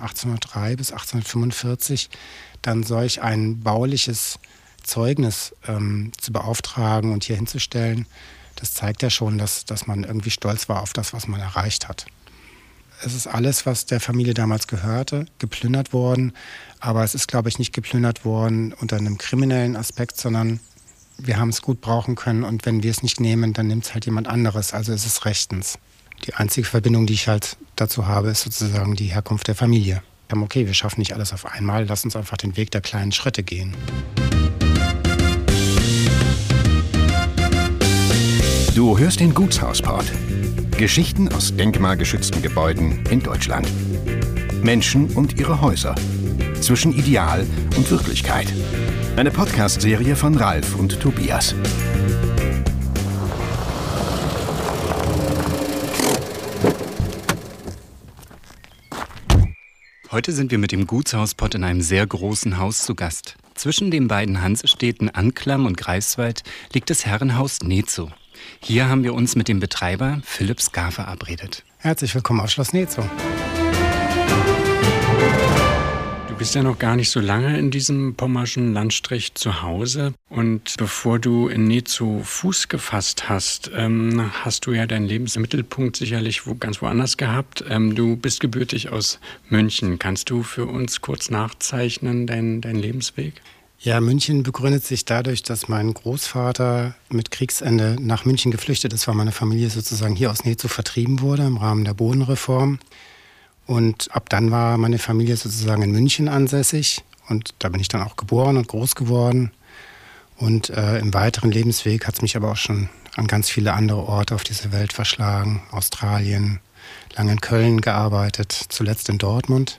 1803 bis 1845 dann solch ein bauliches Zeugnis ähm, zu beauftragen und hier hinzustellen, das zeigt ja schon, dass, dass man irgendwie stolz war auf das, was man erreicht hat. Es ist alles, was der Familie damals gehörte, geplündert worden. Aber es ist, glaube ich, nicht geplündert worden unter einem kriminellen Aspekt, sondern wir haben es gut brauchen können. Und wenn wir es nicht nehmen, dann nimmt es halt jemand anderes. Also ist es rechtens. Die einzige Verbindung, die ich halt dazu habe, ist sozusagen die Herkunft der Familie. Okay, wir schaffen nicht alles auf einmal. Lass uns einfach den Weg der kleinen Schritte gehen. Du hörst den Gutshausport. Geschichten aus denkmalgeschützten Gebäuden in Deutschland. Menschen und ihre Häuser. Zwischen Ideal und Wirklichkeit. Eine Podcast-Serie von Ralf und Tobias. Heute sind wir mit dem Gutshauspott in einem sehr großen Haus zu Gast. Zwischen den beiden Hansestädten Anklam und Greifswald liegt das Herrenhaus Nezo. Hier haben wir uns mit dem Betreiber Philipp Skar verabredet. Herzlich willkommen auf Schloss Nezo. Du bist ja noch gar nicht so lange in diesem pommerschen Landstrich zu Hause. Und bevor du in Nezo Fuß gefasst hast, ähm, hast du ja deinen Lebensmittelpunkt sicherlich wo, ganz woanders gehabt. Ähm, du bist gebürtig aus München. Kannst du für uns kurz nachzeichnen, deinen dein Lebensweg? Ja, München begründet sich dadurch, dass mein Großvater mit Kriegsende nach München geflüchtet ist, weil meine Familie sozusagen hier aus Nezo vertrieben wurde im Rahmen der Bodenreform. Und ab dann war meine Familie sozusagen in München ansässig. Und da bin ich dann auch geboren und groß geworden. Und äh, im weiteren Lebensweg hat es mich aber auch schon an ganz viele andere Orte auf dieser Welt verschlagen. Australien, lange in Köln gearbeitet, zuletzt in Dortmund.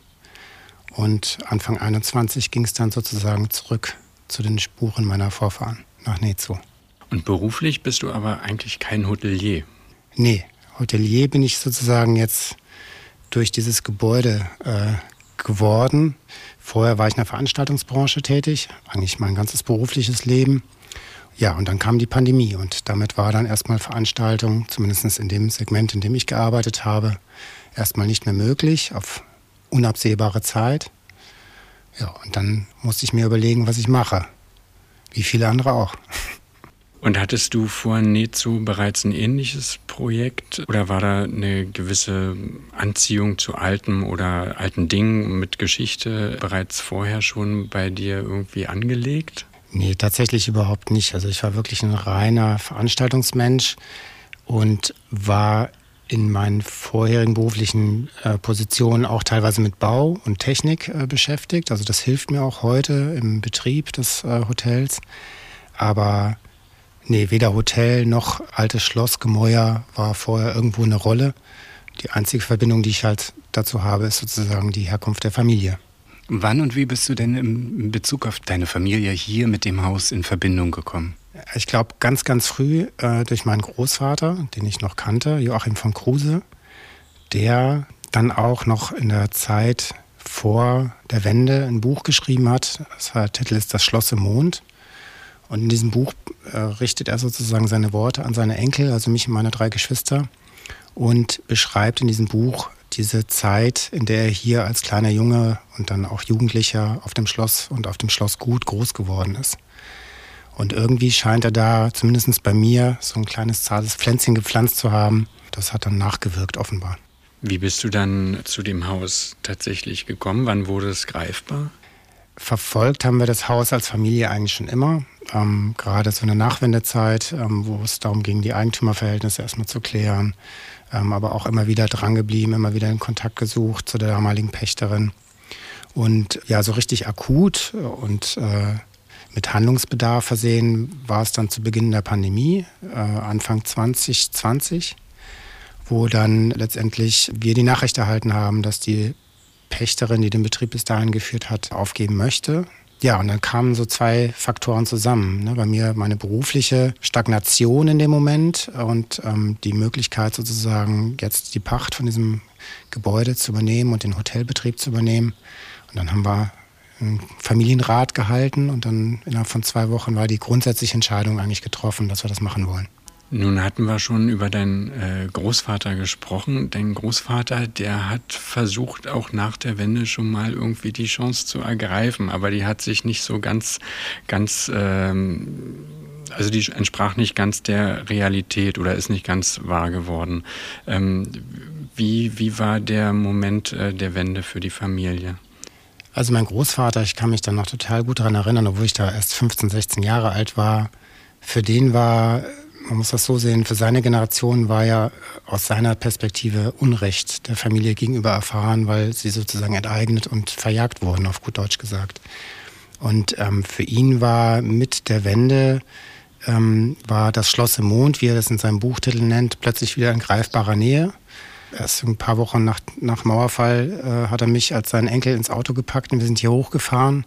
Und Anfang 21 ging es dann sozusagen zurück zu den Spuren meiner Vorfahren nach Nezo. Und beruflich bist du aber eigentlich kein Hotelier? Nee, Hotelier bin ich sozusagen jetzt durch dieses Gebäude äh, geworden. Vorher war ich in der Veranstaltungsbranche tätig, eigentlich mein ganzes berufliches Leben. Ja, und dann kam die Pandemie und damit war dann erstmal Veranstaltung, zumindest in dem Segment, in dem ich gearbeitet habe, erstmal nicht mehr möglich, auf unabsehbare Zeit. Ja, und dann musste ich mir überlegen, was ich mache. Wie viele andere auch. Und hattest du vor Nezu bereits ein ähnliches Projekt oder war da eine gewisse Anziehung zu alten oder alten Dingen mit Geschichte bereits vorher schon bei dir irgendwie angelegt? Nee, tatsächlich überhaupt nicht. Also ich war wirklich ein reiner Veranstaltungsmensch und war in meinen vorherigen beruflichen äh, Positionen auch teilweise mit Bau und Technik äh, beschäftigt. Also das hilft mir auch heute im Betrieb des äh, Hotels. Aber nee, weder Hotel noch altes Schlossgemäuer war vorher irgendwo eine Rolle. Die einzige Verbindung, die ich halt dazu habe, ist sozusagen die Herkunft der Familie. Wann und wie bist du denn in Bezug auf deine Familie hier mit dem Haus in Verbindung gekommen? Ich glaube, ganz, ganz früh äh, durch meinen Großvater, den ich noch kannte, Joachim von Kruse, der dann auch noch in der Zeit vor der Wende ein Buch geschrieben hat. Das der Titel ist Das Schloss im Mond. Und in diesem Buch äh, richtet er sozusagen seine Worte an seine Enkel, also mich und meine drei Geschwister, und beschreibt in diesem Buch diese Zeit, in der er hier als kleiner Junge und dann auch Jugendlicher auf dem Schloss und auf dem Schloss gut groß geworden ist. Und irgendwie scheint er da, zumindest bei mir, so ein kleines zartes Pflänzchen gepflanzt zu haben. Das hat dann nachgewirkt, offenbar. Wie bist du dann zu dem Haus tatsächlich gekommen? Wann wurde es greifbar? Verfolgt haben wir das Haus als Familie eigentlich schon immer. Ähm, gerade so in der Nachwendezeit, ähm, wo es darum ging, die Eigentümerverhältnisse erstmal zu klären. Ähm, aber auch immer wieder drangeblieben, immer wieder in Kontakt gesucht zu der damaligen Pächterin. Und ja, so richtig akut und äh, mit Handlungsbedarf versehen war es dann zu Beginn der Pandemie, äh, Anfang 2020, wo dann letztendlich wir die Nachricht erhalten haben, dass die Pächterin, die den Betrieb bis dahin geführt hat, aufgeben möchte. Ja, und dann kamen so zwei Faktoren zusammen. Ne? Bei mir meine berufliche Stagnation in dem Moment und ähm, die Möglichkeit sozusagen jetzt die Pacht von diesem Gebäude zu übernehmen und den Hotelbetrieb zu übernehmen. Und dann haben wir einen Familienrat gehalten und dann innerhalb von zwei Wochen war die grundsätzliche Entscheidung eigentlich getroffen, dass wir das machen wollen. Nun hatten wir schon über deinen äh, Großvater gesprochen. Dein Großvater, der hat versucht, auch nach der Wende schon mal irgendwie die Chance zu ergreifen, aber die hat sich nicht so ganz, ganz, ähm, also die entsprach nicht ganz der Realität oder ist nicht ganz wahr geworden. Ähm, wie, wie war der Moment äh, der Wende für die Familie? Also mein Großvater, ich kann mich da noch total gut daran erinnern, obwohl ich da erst 15, 16 Jahre alt war. Für den war man muss das so sehen, für seine Generation war ja aus seiner Perspektive Unrecht der Familie gegenüber erfahren, weil sie sozusagen enteignet und verjagt wurden, auf gut Deutsch gesagt. Und ähm, für ihn war mit der Wende ähm, war das Schloss im Mond, wie er das in seinem Buchtitel nennt, plötzlich wieder in greifbarer Nähe. Erst ein paar Wochen nach, nach Mauerfall äh, hat er mich als seinen Enkel ins Auto gepackt und wir sind hier hochgefahren.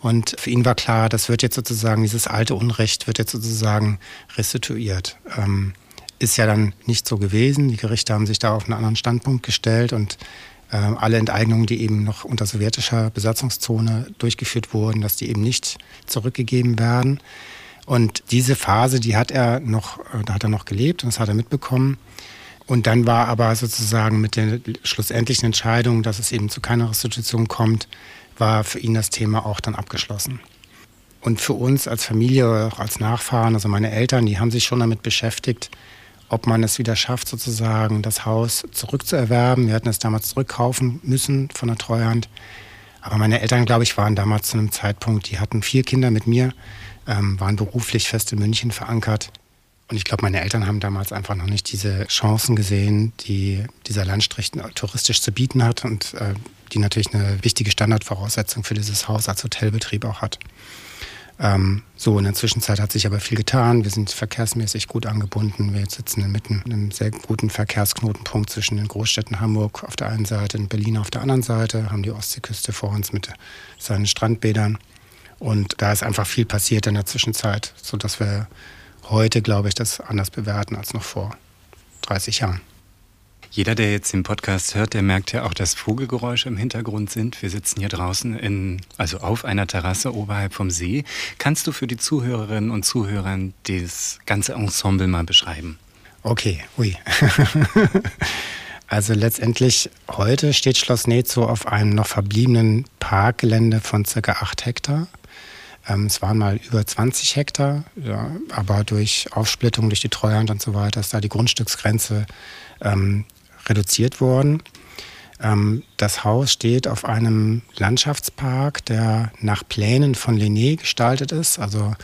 Und für ihn war klar, das wird jetzt sozusagen, dieses alte Unrecht wird jetzt sozusagen restituiert. Ähm, ist ja dann nicht so gewesen. Die Gerichte haben sich da auf einen anderen Standpunkt gestellt und äh, alle Enteignungen, die eben noch unter sowjetischer Besatzungszone durchgeführt wurden, dass die eben nicht zurückgegeben werden. Und diese Phase, die hat er noch, äh, da hat er noch gelebt und das hat er mitbekommen. Und dann war aber sozusagen mit der schlussendlichen Entscheidung, dass es eben zu keiner Restitution kommt, war für ihn das Thema auch dann abgeschlossen. Und für uns als Familie, auch als Nachfahren, also meine Eltern, die haben sich schon damit beschäftigt, ob man es wieder schafft, sozusagen das Haus zurückzuerwerben. Wir hatten es damals zurückkaufen müssen von der Treuhand. Aber meine Eltern, glaube ich, waren damals zu einem Zeitpunkt, die hatten vier Kinder mit mir, ähm, waren beruflich fest in München verankert. Und ich glaube, meine Eltern haben damals einfach noch nicht diese Chancen gesehen, die dieser Landstrich touristisch zu bieten hat. Und äh, die natürlich eine wichtige Standardvoraussetzung für dieses Haus als Hotelbetrieb auch hat. Ähm, so, in der Zwischenzeit hat sich aber viel getan. Wir sind verkehrsmäßig gut angebunden. Wir sitzen inmitten einem sehr guten Verkehrsknotenpunkt zwischen den Großstädten Hamburg auf der einen Seite und Berlin auf der anderen Seite, haben die Ostseeküste vor uns mit seinen Strandbädern. Und da ist einfach viel passiert in der Zwischenzeit, sodass wir heute, glaube ich, das anders bewerten als noch vor 30 Jahren. Jeder, der jetzt den Podcast hört, der merkt ja auch, dass Vogelgeräusche im Hintergrund sind. Wir sitzen hier draußen in, also auf einer Terrasse oberhalb vom See. Kannst du für die Zuhörerinnen und Zuhörer das ganze Ensemble mal beschreiben? Okay, ui. also letztendlich heute steht Schloss Nezo auf einem noch verbliebenen Parkgelände von circa 8 Hektar. Ähm, es waren mal über 20 Hektar, ja, aber durch Aufsplittung durch die Treuhand und so weiter ist da die Grundstücksgrenze ähm, reduziert worden. Ähm, das Haus steht auf einem Landschaftspark, der nach Plänen von Lené gestaltet ist. Also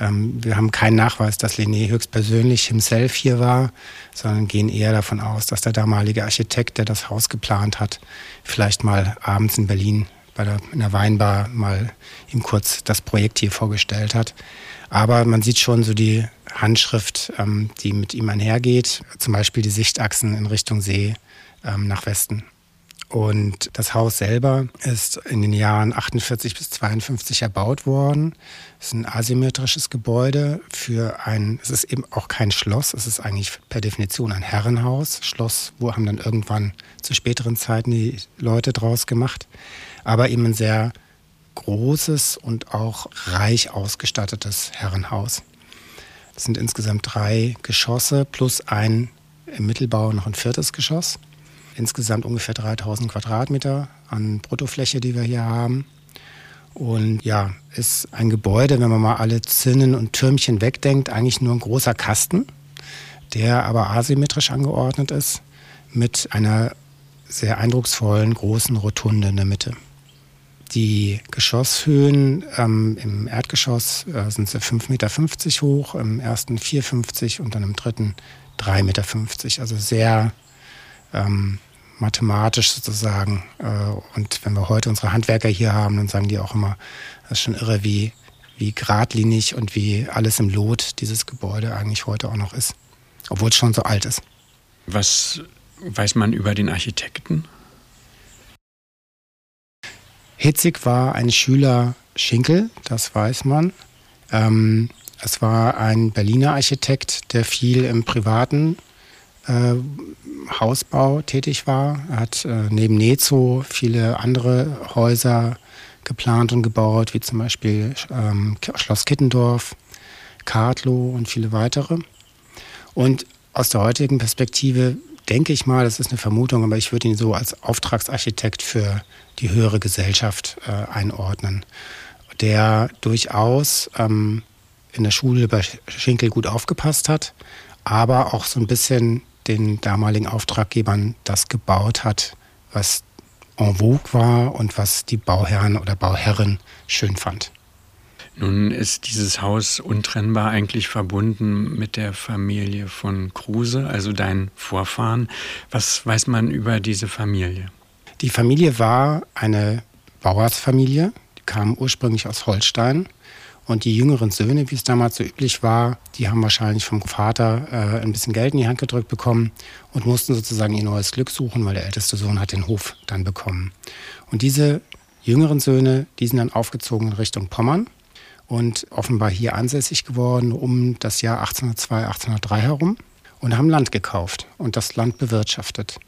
ähm, wir haben keinen Nachweis, dass Lené höchstpersönlich himself hier war, sondern gehen eher davon aus, dass der damalige Architekt, der das Haus geplant hat, vielleicht mal abends in Berlin bei der, in der Weinbar mal ihm kurz das Projekt hier vorgestellt hat. Aber man sieht schon so die Handschrift, ähm, die mit ihm einhergeht, zum Beispiel die Sichtachsen in Richtung See ähm, nach Westen. Und das Haus selber ist in den Jahren 48 bis 52 erbaut worden. Es ist ein asymmetrisches Gebäude für ein, es ist eben auch kein Schloss, es ist eigentlich per Definition ein Herrenhaus. Schloss, wo haben dann irgendwann zu späteren Zeiten die Leute draus gemacht. Aber eben ein sehr großes und auch reich ausgestattetes Herrenhaus. Es sind insgesamt drei Geschosse plus ein im Mittelbau noch ein viertes Geschoss. Insgesamt ungefähr 3000 Quadratmeter an Bruttofläche, die wir hier haben. Und ja, ist ein Gebäude, wenn man mal alle Zinnen und Türmchen wegdenkt, eigentlich nur ein großer Kasten, der aber asymmetrisch angeordnet ist, mit einer sehr eindrucksvollen großen Rotunde in der Mitte. Die Geschosshöhen ähm, im Erdgeschoss äh, sind sie 5,50 Meter hoch, im ersten 4,50 und dann im dritten 3,50 Meter. Also sehr ähm, mathematisch sozusagen. Äh, und wenn wir heute unsere Handwerker hier haben, dann sagen die auch immer, das ist schon irre, wie, wie geradlinig und wie alles im Lot dieses Gebäude eigentlich heute auch noch ist, obwohl es schon so alt ist. Was weiß man über den Architekten? Hitzig war ein Schüler Schinkel, das weiß man. Ähm, es war ein Berliner Architekt, der viel im privaten äh, Hausbau tätig war. Er hat äh, neben Nezo viele andere Häuser geplant und gebaut, wie zum Beispiel ähm, Schloss Kittendorf, Kartlow und viele weitere. Und aus der heutigen Perspektive denke ich mal, das ist eine Vermutung, aber ich würde ihn so als Auftragsarchitekt für die höhere Gesellschaft äh, einordnen, der durchaus ähm, in der Schule bei Schinkel gut aufgepasst hat, aber auch so ein bisschen den damaligen Auftraggebern das gebaut hat, was en vogue war und was die Bauherren oder Bauherren schön fand. Nun ist dieses Haus untrennbar eigentlich verbunden mit der Familie von Kruse, also deinen Vorfahren. Was weiß man über diese Familie? Die Familie war eine Bauersfamilie, die kam ursprünglich aus Holstein und die jüngeren Söhne, wie es damals so üblich war, die haben wahrscheinlich vom Vater äh, ein bisschen Geld in die Hand gedrückt bekommen und mussten sozusagen ihr neues Glück suchen, weil der älteste Sohn hat den Hof dann bekommen. Und diese jüngeren Söhne, die sind dann aufgezogen in Richtung Pommern und offenbar hier ansässig geworden um das Jahr 1802, 1803 herum und haben Land gekauft und das Land bewirtschaftet.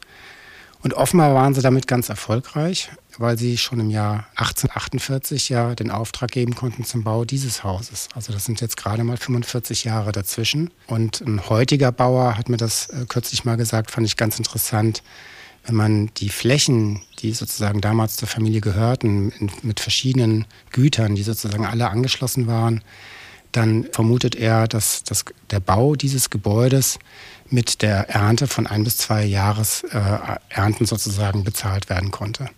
Und offenbar waren sie damit ganz erfolgreich, weil sie schon im Jahr 1848 ja den Auftrag geben konnten zum Bau dieses Hauses. Also das sind jetzt gerade mal 45 Jahre dazwischen. Und ein heutiger Bauer hat mir das äh, kürzlich mal gesagt, fand ich ganz interessant. Wenn man die Flächen, die sozusagen damals zur Familie gehörten, mit verschiedenen Gütern, die sozusagen alle angeschlossen waren, dann vermutet er, dass, dass der Bau dieses Gebäudes mit der Ernte von ein bis zwei Jahresernten äh, sozusagen bezahlt werden konnte.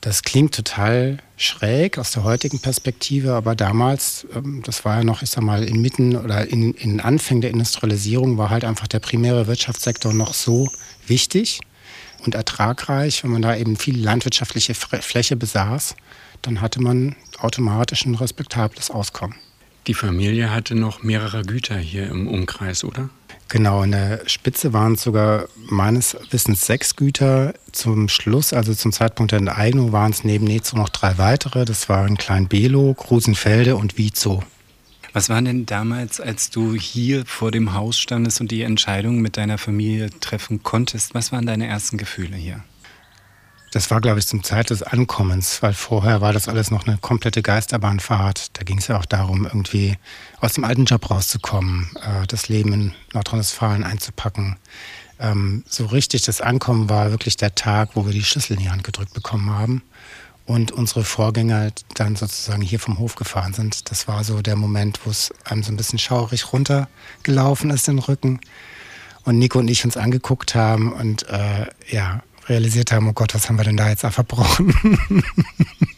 Das klingt total schräg aus der heutigen Perspektive, aber damals, ähm, das war ja noch, ich sag mal, inmitten oder in, in Anfängen der Industrialisierung war halt einfach der primäre Wirtschaftssektor noch so wichtig und ertragreich. Wenn man da eben viel landwirtschaftliche Fläche besaß, dann hatte man automatisch ein respektables Auskommen. Die Familie hatte noch mehrere Güter hier im Umkreis, oder? Genau, in der Spitze waren es sogar meines Wissens sechs Güter. Zum Schluss, also zum Zeitpunkt der Enteignung, waren es neben Nezo noch drei weitere. Das waren Klein Belo, Krusenfelde und Wiezow. Was war denn damals, als du hier vor dem Haus standest und die Entscheidung mit deiner Familie treffen konntest? Was waren deine ersten Gefühle hier? Das war, glaube ich, zum Zeit des Ankommens, weil vorher war das alles noch eine komplette Geisterbahnfahrt. Da ging es ja auch darum, irgendwie aus dem alten Job rauszukommen, äh, das Leben in Nordrhein-Westfalen einzupacken. Ähm, so richtig das Ankommen war wirklich der Tag, wo wir die Schlüssel in die Hand gedrückt bekommen haben und unsere Vorgänger dann sozusagen hier vom Hof gefahren sind. Das war so der Moment, wo es einem so ein bisschen schaurig runtergelaufen ist, den Rücken. Und Nico und ich uns angeguckt haben und äh, ja, realisiert haben, oh Gott, was haben wir denn da jetzt verbrochen?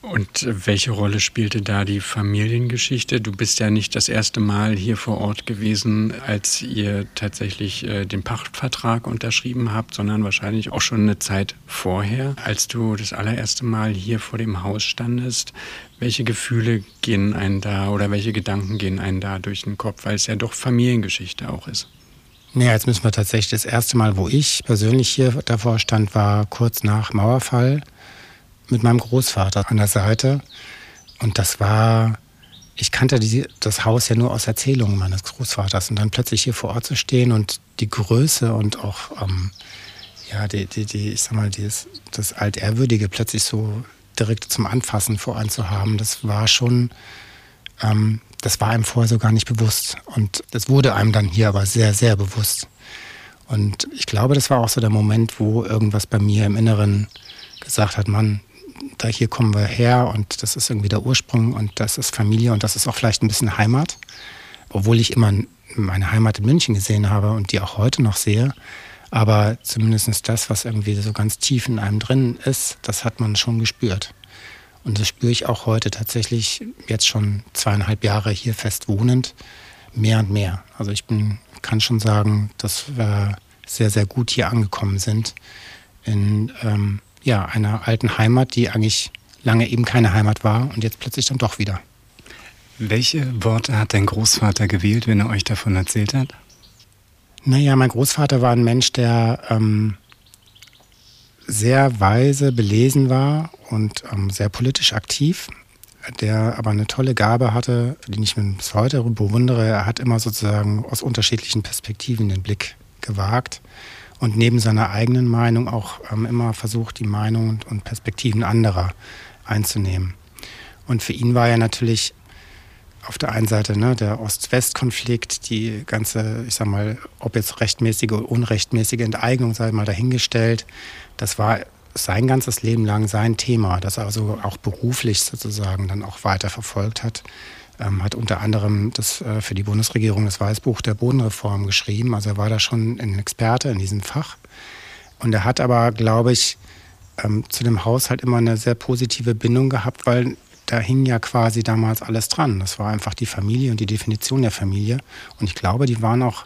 Und welche Rolle spielte da die Familiengeschichte? Du bist ja nicht das erste Mal hier vor Ort gewesen, als ihr tatsächlich äh, den Pachtvertrag unterschrieben habt, sondern wahrscheinlich auch schon eine Zeit vorher, als du das allererste Mal hier vor dem Haus standest. Welche Gefühle gehen einen da oder welche Gedanken gehen einen da durch den Kopf, weil es ja doch Familiengeschichte auch ist? Naja, jetzt müssen wir tatsächlich das erste Mal, wo ich persönlich hier davor stand, war kurz nach Mauerfall mit meinem Großvater an der Seite. Und das war, ich kannte die, das Haus ja nur aus Erzählungen meines Großvaters. Und dann plötzlich hier vor Ort zu stehen und die Größe und auch, ähm, ja, die, die, die, ich sag mal, dieses, das Altehrwürdige plötzlich so direkt zum Anfassen voranzuhaben, das war schon, ähm, das war einem vorher so gar nicht bewusst. Und das wurde einem dann hier aber sehr, sehr bewusst. Und ich glaube, das war auch so der Moment, wo irgendwas bei mir im Inneren gesagt hat, Mann, da hier kommen wir her und das ist irgendwie der Ursprung und das ist Familie und das ist auch vielleicht ein bisschen Heimat. Obwohl ich immer meine Heimat in München gesehen habe und die auch heute noch sehe. Aber zumindest das, was irgendwie so ganz tief in einem drin ist, das hat man schon gespürt. Und das spüre ich auch heute tatsächlich jetzt schon zweieinhalb Jahre hier fest wohnend, mehr und mehr. Also ich bin, kann schon sagen, dass wir sehr, sehr gut hier angekommen sind in ähm, ja, einer alten Heimat, die eigentlich lange eben keine Heimat war und jetzt plötzlich dann doch wieder. Welche Worte hat dein Großvater gewählt, wenn er euch davon erzählt hat? Naja, mein Großvater war ein Mensch, der ähm, sehr weise, belesen war und ähm, sehr politisch aktiv, der aber eine tolle Gabe hatte, die ich mir bis heute bewundere. Er hat immer sozusagen aus unterschiedlichen Perspektiven den Blick gewagt und neben seiner eigenen Meinung auch ähm, immer versucht, die Meinungen und Perspektiven anderer einzunehmen. Und für ihn war ja natürlich auf der einen Seite ne, der Ost-West-Konflikt, die ganze, ich sag mal, ob jetzt rechtmäßige oder unrechtmäßige Enteignung sei mal dahingestellt, das war sein ganzes Leben lang sein Thema, das er also auch beruflich sozusagen dann auch weiter verfolgt hat. Ähm, hat unter anderem das äh, für die Bundesregierung das Weißbuch der Bodenreform geschrieben. Also er war da schon ein Experte in diesem Fach. Und er hat aber, glaube ich, ähm, zu dem Haushalt immer eine sehr positive Bindung gehabt, weil da hing ja quasi damals alles dran. Das war einfach die Familie und die Definition der Familie. Und ich glaube, die waren auch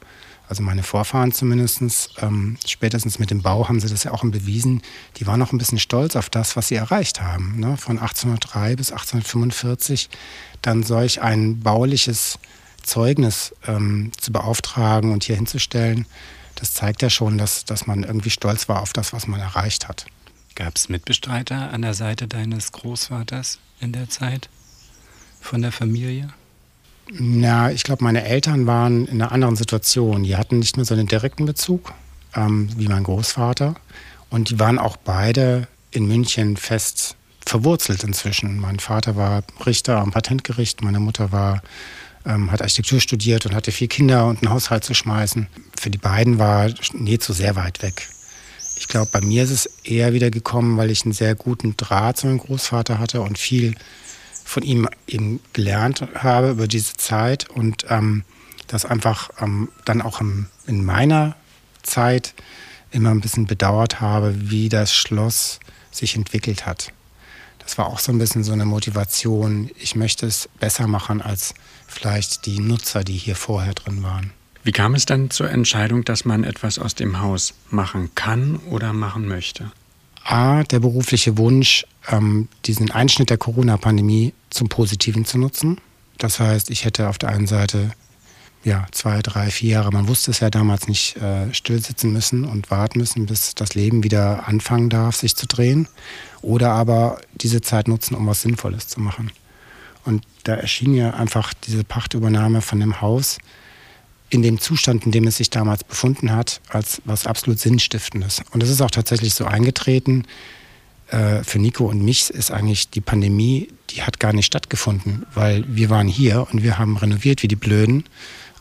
also meine Vorfahren zumindest, ähm, spätestens mit dem Bau haben sie das ja auch bewiesen, die waren auch ein bisschen stolz auf das, was sie erreicht haben. Ne? Von 1803 bis 1845 dann solch ein bauliches Zeugnis ähm, zu beauftragen und hier hinzustellen, das zeigt ja schon, dass, dass man irgendwie stolz war auf das, was man erreicht hat. Gab es Mitbestreiter an der Seite deines Großvaters in der Zeit von der Familie? Na, ich glaube, meine Eltern waren in einer anderen Situation. Die hatten nicht mehr so einen direkten Bezug ähm, wie mein Großvater. Und die waren auch beide in München fest verwurzelt inzwischen. Mein Vater war Richter am Patentgericht, meine Mutter war, ähm, hat Architektur studiert und hatte vier Kinder und einen Haushalt zu schmeißen. Für die beiden war zu sehr weit weg. Ich glaube, bei mir ist es eher wieder gekommen, weil ich einen sehr guten Draht zu meinem Großvater hatte und viel von ihm eben gelernt habe über diese Zeit und ähm, das einfach ähm, dann auch im, in meiner Zeit immer ein bisschen bedauert habe, wie das Schloss sich entwickelt hat. Das war auch so ein bisschen so eine Motivation. Ich möchte es besser machen als vielleicht die Nutzer, die hier vorher drin waren. Wie kam es dann zur Entscheidung, dass man etwas aus dem Haus machen kann oder machen möchte? A, der berufliche Wunsch, ähm, diesen Einschnitt der Corona-Pandemie zum Positiven zu nutzen. Das heißt, ich hätte auf der einen Seite ja, zwei, drei, vier Jahre, man wusste es ja damals nicht, äh, stillsitzen müssen und warten müssen, bis das Leben wieder anfangen darf, sich zu drehen. Oder aber diese Zeit nutzen, um was Sinnvolles zu machen. Und da erschien ja einfach diese Pachtübernahme von dem Haus in dem Zustand, in dem es sich damals befunden hat, als was absolut Sinnstiftendes. Und es ist auch tatsächlich so eingetreten. Äh, für Nico und mich ist eigentlich die Pandemie, die hat gar nicht stattgefunden, weil wir waren hier und wir haben renoviert wie die Blöden.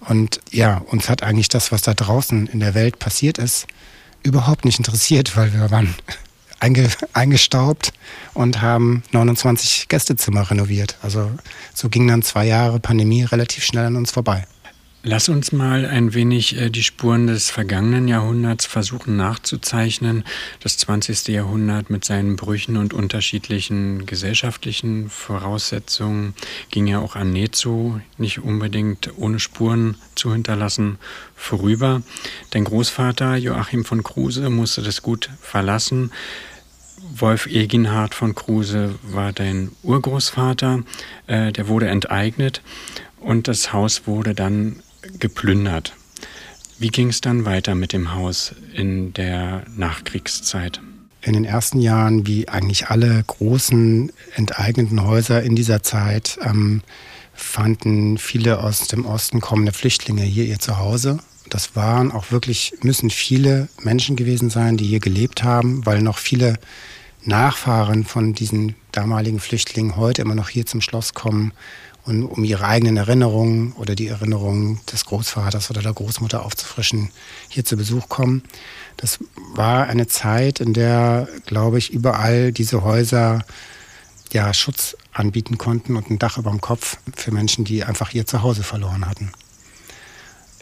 Und ja, uns hat eigentlich das, was da draußen in der Welt passiert ist, überhaupt nicht interessiert, weil wir waren einge, eingestaubt und haben 29 Gästezimmer renoviert. Also so ging dann zwei Jahre Pandemie relativ schnell an uns vorbei. Lass uns mal ein wenig äh, die Spuren des vergangenen Jahrhunderts versuchen nachzuzeichnen. Das 20. Jahrhundert mit seinen Brüchen und unterschiedlichen gesellschaftlichen Voraussetzungen ging ja auch an Nezo nicht unbedingt ohne Spuren zu hinterlassen vorüber. Dein Großvater Joachim von Kruse musste das Gut verlassen. Wolf Eginhard von Kruse war dein Urgroßvater, äh, der wurde enteignet und das Haus wurde dann geplündert. Wie ging es dann weiter mit dem Haus in der Nachkriegszeit? In den ersten Jahren, wie eigentlich alle großen enteigneten Häuser in dieser Zeit, ähm, fanden viele aus dem Osten kommende Flüchtlinge hier ihr Zuhause. Das waren auch wirklich, müssen viele Menschen gewesen sein, die hier gelebt haben, weil noch viele Nachfahren von diesen damaligen Flüchtlingen heute immer noch hier zum Schloss kommen und um ihre eigenen Erinnerungen oder die Erinnerungen des Großvaters oder der Großmutter aufzufrischen, hier zu Besuch kommen. Das war eine Zeit, in der, glaube ich, überall diese Häuser ja, Schutz anbieten konnten und ein Dach über dem Kopf für Menschen, die einfach ihr Zuhause verloren hatten.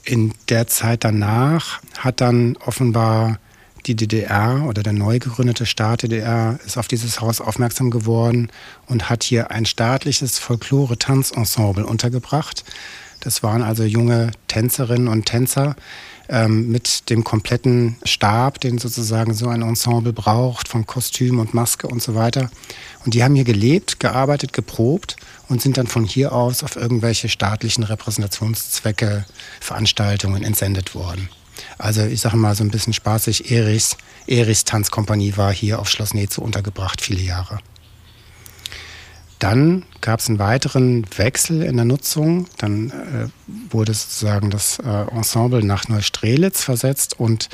In der Zeit danach hat dann offenbar die DDR oder der neu gegründete Staat DDR ist auf dieses Haus aufmerksam geworden und hat hier ein staatliches Folklore-Tanzensemble untergebracht, Das waren also junge Tänzerinnen und Tänzer ähm, mit dem kompletten Stab, den sozusagen so ein Ensemble braucht, von Kostüm und Maske und so weiter. Und die haben hier gelebt, gearbeitet, geprobt und sind dann von hier aus auf irgendwelche staatlichen Repräsentationszwecke, Veranstaltungen entsendet worden. Also ich sage mal so ein bisschen spaßig, Erichs, Erichs Tanzkompanie war hier auf Schloss Netze untergebracht, viele Jahre. Dann gab es einen weiteren Wechsel in der Nutzung. Dann äh, wurde sozusagen das äh, Ensemble nach Neustrelitz versetzt und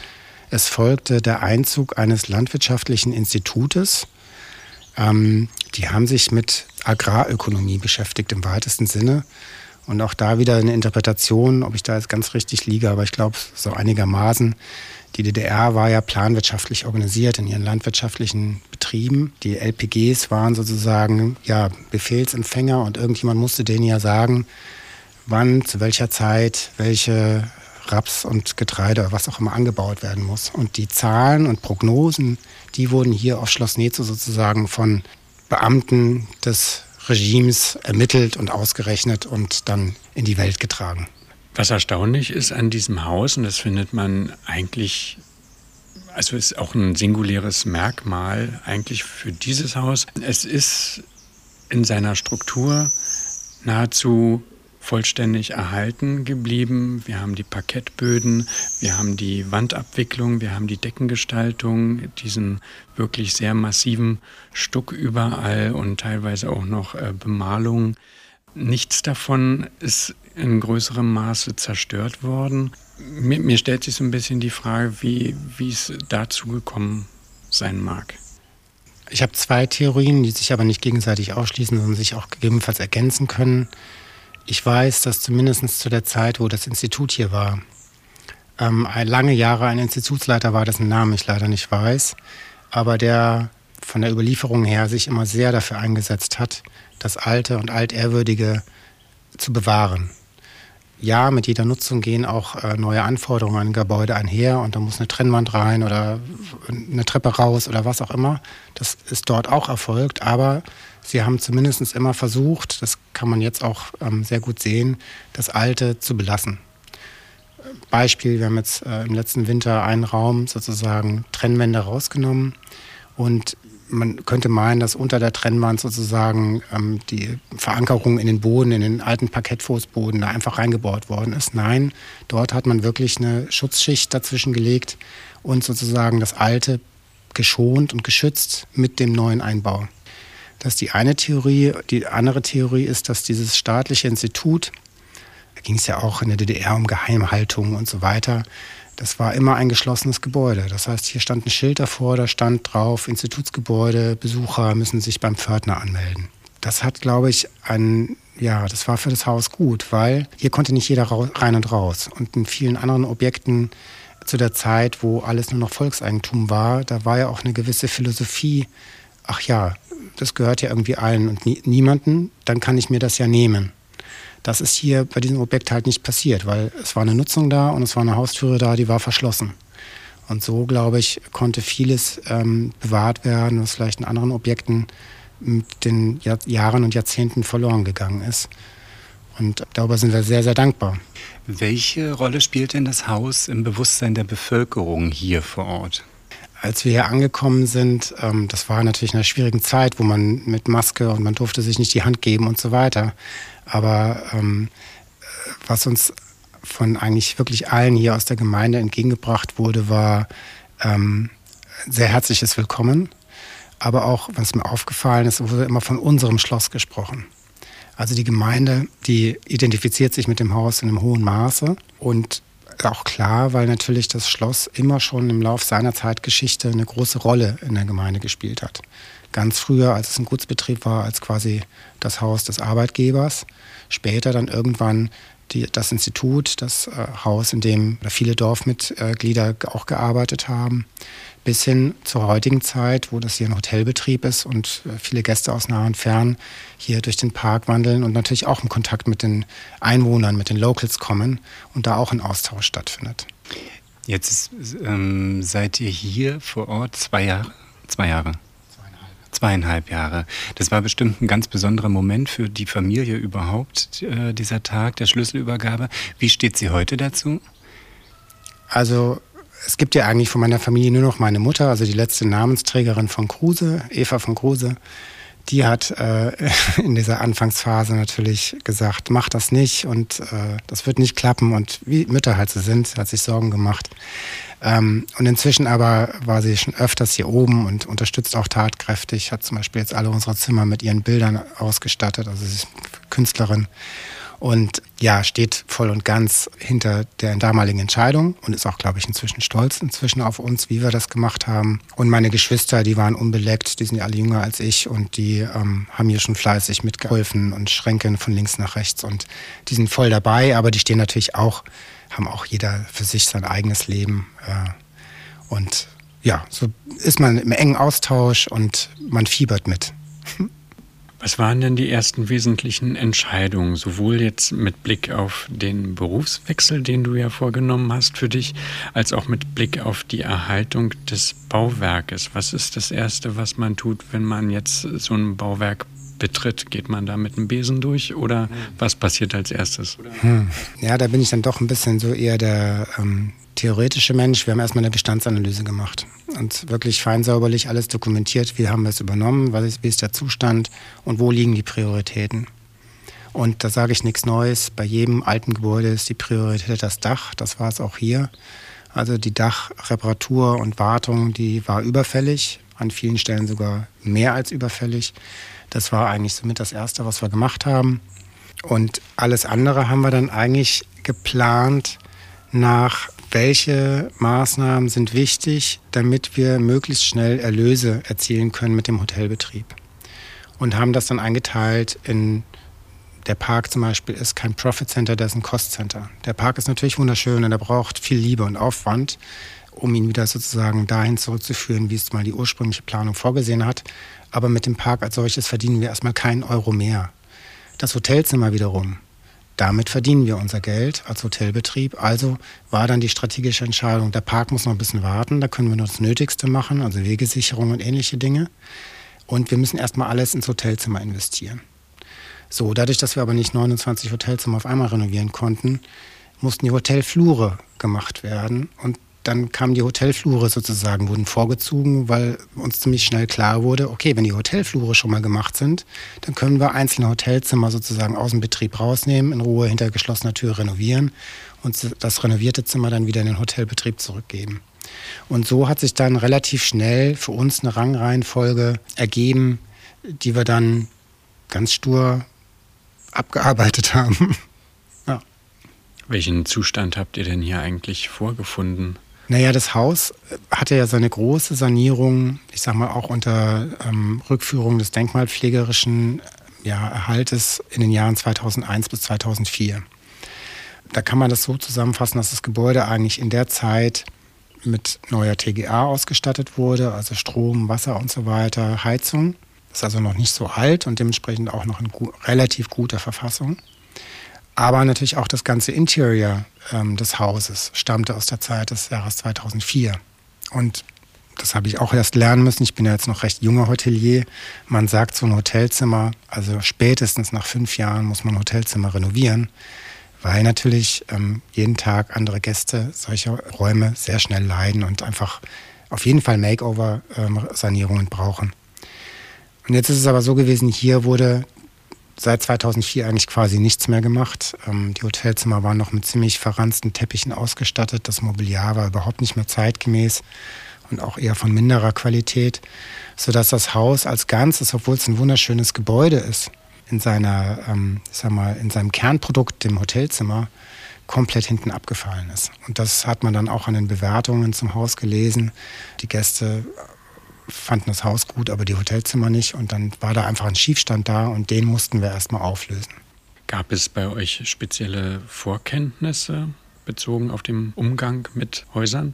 es folgte der Einzug eines landwirtschaftlichen Institutes. Ähm, die haben sich mit Agrarökonomie beschäftigt im weitesten Sinne. Und auch da wieder eine Interpretation, ob ich da jetzt ganz richtig liege, aber ich glaube so einigermaßen. Die DDR war ja planwirtschaftlich organisiert in ihren landwirtschaftlichen Betrieben. Die LPGs waren sozusagen ja, Befehlsempfänger und irgendjemand musste denen ja sagen, wann, zu welcher Zeit, welche Raps und Getreide, was auch immer angebaut werden muss. Und die Zahlen und Prognosen, die wurden hier auf Schloss Netze sozusagen von Beamten des Regimes ermittelt und ausgerechnet und dann in die Welt getragen. Was erstaunlich ist an diesem Haus, und das findet man eigentlich, also ist auch ein singuläres Merkmal eigentlich für dieses Haus, es ist in seiner Struktur nahezu vollständig erhalten geblieben. Wir haben die Parkettböden, wir haben die Wandabwicklung, wir haben die Deckengestaltung, diesen wirklich sehr massiven Stuck überall und teilweise auch noch äh, Bemalung. Nichts davon ist in größerem Maße zerstört worden. Mir, mir stellt sich so ein bisschen die Frage, wie, wie es dazu gekommen sein mag. Ich habe zwei Theorien, die sich aber nicht gegenseitig ausschließen, sondern sich auch gegebenenfalls ergänzen können. Ich weiß, dass zumindest zu der Zeit, wo das Institut hier war, ähm, lange Jahre ein Institutsleiter war, dessen Namen ich leider nicht weiß, aber der von der Überlieferung her sich immer sehr dafür eingesetzt hat, das Alte und Altehrwürdige zu bewahren. Ja, mit jeder Nutzung gehen auch äh, neue Anforderungen an Gebäude einher und da muss eine Trennwand rein oder eine Treppe raus oder was auch immer. Das ist dort auch erfolgt, aber Sie haben zumindest immer versucht, das kann man jetzt auch ähm, sehr gut sehen, das Alte zu belassen. Beispiel, wir haben jetzt äh, im letzten Winter einen Raum sozusagen Trennwände rausgenommen und man könnte meinen, dass unter der Trennwand sozusagen ähm, die Verankerung in den Boden, in den alten Parkettfußboden da einfach reingebaut worden ist. Nein, dort hat man wirklich eine Schutzschicht dazwischen gelegt und sozusagen das Alte geschont und geschützt mit dem neuen Einbau. Das ist die eine Theorie. Die andere Theorie ist, dass dieses staatliche Institut, da ging es ja auch in der DDR um Geheimhaltung und so weiter, das war immer ein geschlossenes Gebäude. Das heißt, hier stand ein Schild davor, da stand drauf, Institutsgebäude, Besucher müssen sich beim Pförtner anmelden. Das hat, glaube ich, ein, ja, das war für das Haus gut, weil hier konnte nicht jeder rein und raus. Und in vielen anderen Objekten zu der Zeit, wo alles nur noch Volkseigentum war, da war ja auch eine gewisse Philosophie, ach ja, das gehört ja irgendwie allen und nie, niemanden, dann kann ich mir das ja nehmen. Das ist hier bei diesem Objekt halt nicht passiert, weil es war eine Nutzung da und es war eine Haustüre da, die war verschlossen. Und so, glaube ich, konnte vieles ähm, bewahrt werden, was vielleicht in anderen Objekten mit den Jahr Jahren und Jahrzehnten verloren gegangen ist. Und darüber sind wir sehr, sehr dankbar. Welche Rolle spielt denn das Haus im Bewusstsein der Bevölkerung hier vor Ort? Als wir hier angekommen sind, ähm, das war natürlich in einer schwierigen Zeit, wo man mit Maske und man durfte sich nicht die Hand geben und so weiter. Aber ähm, was uns von eigentlich wirklich allen hier aus der Gemeinde entgegengebracht wurde, war ähm, sehr herzliches Willkommen. Aber auch, was mir aufgefallen ist, wurde immer von unserem Schloss gesprochen. Also die Gemeinde, die identifiziert sich mit dem Haus in einem hohen Maße und auch klar, weil natürlich das Schloss immer schon im Lauf seiner Zeitgeschichte eine große Rolle in der Gemeinde gespielt hat. Ganz früher, als es ein Gutsbetrieb war, als quasi das Haus des Arbeitgebers. Später dann irgendwann die, das Institut, das äh, Haus, in dem viele Dorfmitglieder auch gearbeitet haben bis hin zur heutigen Zeit, wo das hier ein Hotelbetrieb ist und äh, viele Gäste aus nah und fern hier durch den Park wandeln und natürlich auch im Kontakt mit den Einwohnern, mit den Locals kommen und da auch ein Austausch stattfindet. Jetzt ähm, seid ihr hier vor Ort zwei Jahre? Zwei Jahre. Zweieinhalb Jahre. Das war bestimmt ein ganz besonderer Moment für die Familie überhaupt, äh, dieser Tag der Schlüsselübergabe. Wie steht sie heute dazu? Also es gibt ja eigentlich von meiner Familie nur noch meine Mutter, also die letzte Namensträgerin von Kruse, Eva von Kruse. Die hat äh, in dieser Anfangsphase natürlich gesagt, mach das nicht und äh, das wird nicht klappen. Und wie Mütter halt so sind, hat sich Sorgen gemacht. Ähm, und inzwischen aber war sie schon öfters hier oben und unterstützt auch tatkräftig, hat zum Beispiel jetzt alle unsere Zimmer mit ihren Bildern ausgestattet. Also sie ist Künstlerin und ja, steht voll und ganz hinter der damaligen Entscheidung und ist auch, glaube ich, inzwischen stolz inzwischen auf uns, wie wir das gemacht haben. Und meine Geschwister, die waren unbeleckt, die sind ja alle jünger als ich und die ähm, haben hier schon fleißig mitgeholfen und Schränke von links nach rechts und die sind voll dabei, aber die stehen natürlich auch, haben auch jeder für sich sein eigenes Leben. Äh, und ja, so ist man im engen Austausch und man fiebert mit. Was waren denn die ersten wesentlichen Entscheidungen, sowohl jetzt mit Blick auf den Berufswechsel, den du ja vorgenommen hast für dich, als auch mit Blick auf die Erhaltung des Bauwerkes? Was ist das Erste, was man tut, wenn man jetzt so ein Bauwerk betritt? Geht man da mit einem Besen durch oder was passiert als erstes? Hm. Ja, da bin ich dann doch ein bisschen so eher der ähm, theoretische Mensch. Wir haben erstmal eine Bestandsanalyse gemacht und wirklich fein säuberlich alles dokumentiert. Wie haben wir es übernommen? Was ist, wie ist der Zustand? Und wo liegen die Prioritäten? Und da sage ich nichts Neues. Bei jedem alten Gebäude ist die Priorität das Dach. Das war es auch hier. Also die Dachreparatur und Wartung, die war überfällig. An vielen Stellen sogar mehr als überfällig. Das war eigentlich somit das Erste, was wir gemacht haben. Und alles andere haben wir dann eigentlich geplant nach welche Maßnahmen sind wichtig, damit wir möglichst schnell Erlöse erzielen können mit dem Hotelbetrieb. Und haben das dann eingeteilt in der Park zum Beispiel ist kein Profit Center, der ist ein Cost Center. Der Park ist natürlich wunderschön und er braucht viel Liebe und Aufwand, um ihn wieder sozusagen dahin zurückzuführen, wie es mal die ursprüngliche Planung vorgesehen hat. Aber mit dem Park als solches verdienen wir erstmal keinen Euro mehr. Das Hotelzimmer wiederum damit verdienen wir unser Geld als Hotelbetrieb. Also war dann die strategische Entscheidung, der Park muss noch ein bisschen warten, da können wir nur das Nötigste machen, also Wegesicherung und ähnliche Dinge. Und wir müssen erstmal alles ins Hotelzimmer investieren. So, dadurch, dass wir aber nicht 29 Hotelzimmer auf einmal renovieren konnten, mussten die Hotelflure gemacht werden. Und dann kamen die Hotelflure sozusagen, wurden vorgezogen, weil uns ziemlich schnell klar wurde, okay, wenn die Hotelflure schon mal gemacht sind, dann können wir einzelne Hotelzimmer sozusagen aus dem Betrieb rausnehmen, in Ruhe hinter geschlossener Tür renovieren und das renovierte Zimmer dann wieder in den Hotelbetrieb zurückgeben. Und so hat sich dann relativ schnell für uns eine Rangreihenfolge ergeben, die wir dann ganz stur abgearbeitet haben. Welchen Zustand habt ihr denn hier eigentlich vorgefunden? Naja, das Haus hatte ja seine große Sanierung, ich sag mal auch unter ähm, Rückführung des denkmalpflegerischen ja, Erhaltes in den Jahren 2001 bis 2004. Da kann man das so zusammenfassen, dass das Gebäude eigentlich in der Zeit mit neuer TGA ausgestattet wurde, also Strom, Wasser und so weiter, Heizung. Ist also noch nicht so alt und dementsprechend auch noch in relativ guter Verfassung. Aber natürlich auch das ganze Interior ähm, des Hauses stammte aus der Zeit des Jahres 2004. Und das habe ich auch erst lernen müssen. Ich bin ja jetzt noch recht junger Hotelier. Man sagt so ein Hotelzimmer, also spätestens nach fünf Jahren muss man ein Hotelzimmer renovieren, weil natürlich ähm, jeden Tag andere Gäste solche Räume sehr schnell leiden und einfach auf jeden Fall Makeover-Sanierungen ähm, brauchen. Und jetzt ist es aber so gewesen, hier wurde seit 2004 eigentlich quasi nichts mehr gemacht. Ähm, die Hotelzimmer waren noch mit ziemlich verranzten Teppichen ausgestattet. Das Mobiliar war überhaupt nicht mehr zeitgemäß und auch eher von minderer Qualität, sodass das Haus als Ganzes, obwohl es ein wunderschönes Gebäude ist, in seiner, ähm, sag mal, in seinem Kernprodukt, dem Hotelzimmer, komplett hinten abgefallen ist. Und das hat man dann auch an den Bewertungen zum Haus gelesen. Die Gäste fanden das Haus gut, aber die Hotelzimmer nicht. Und dann war da einfach ein Schiefstand da und den mussten wir erstmal auflösen. Gab es bei euch spezielle Vorkenntnisse bezogen auf den Umgang mit Häusern?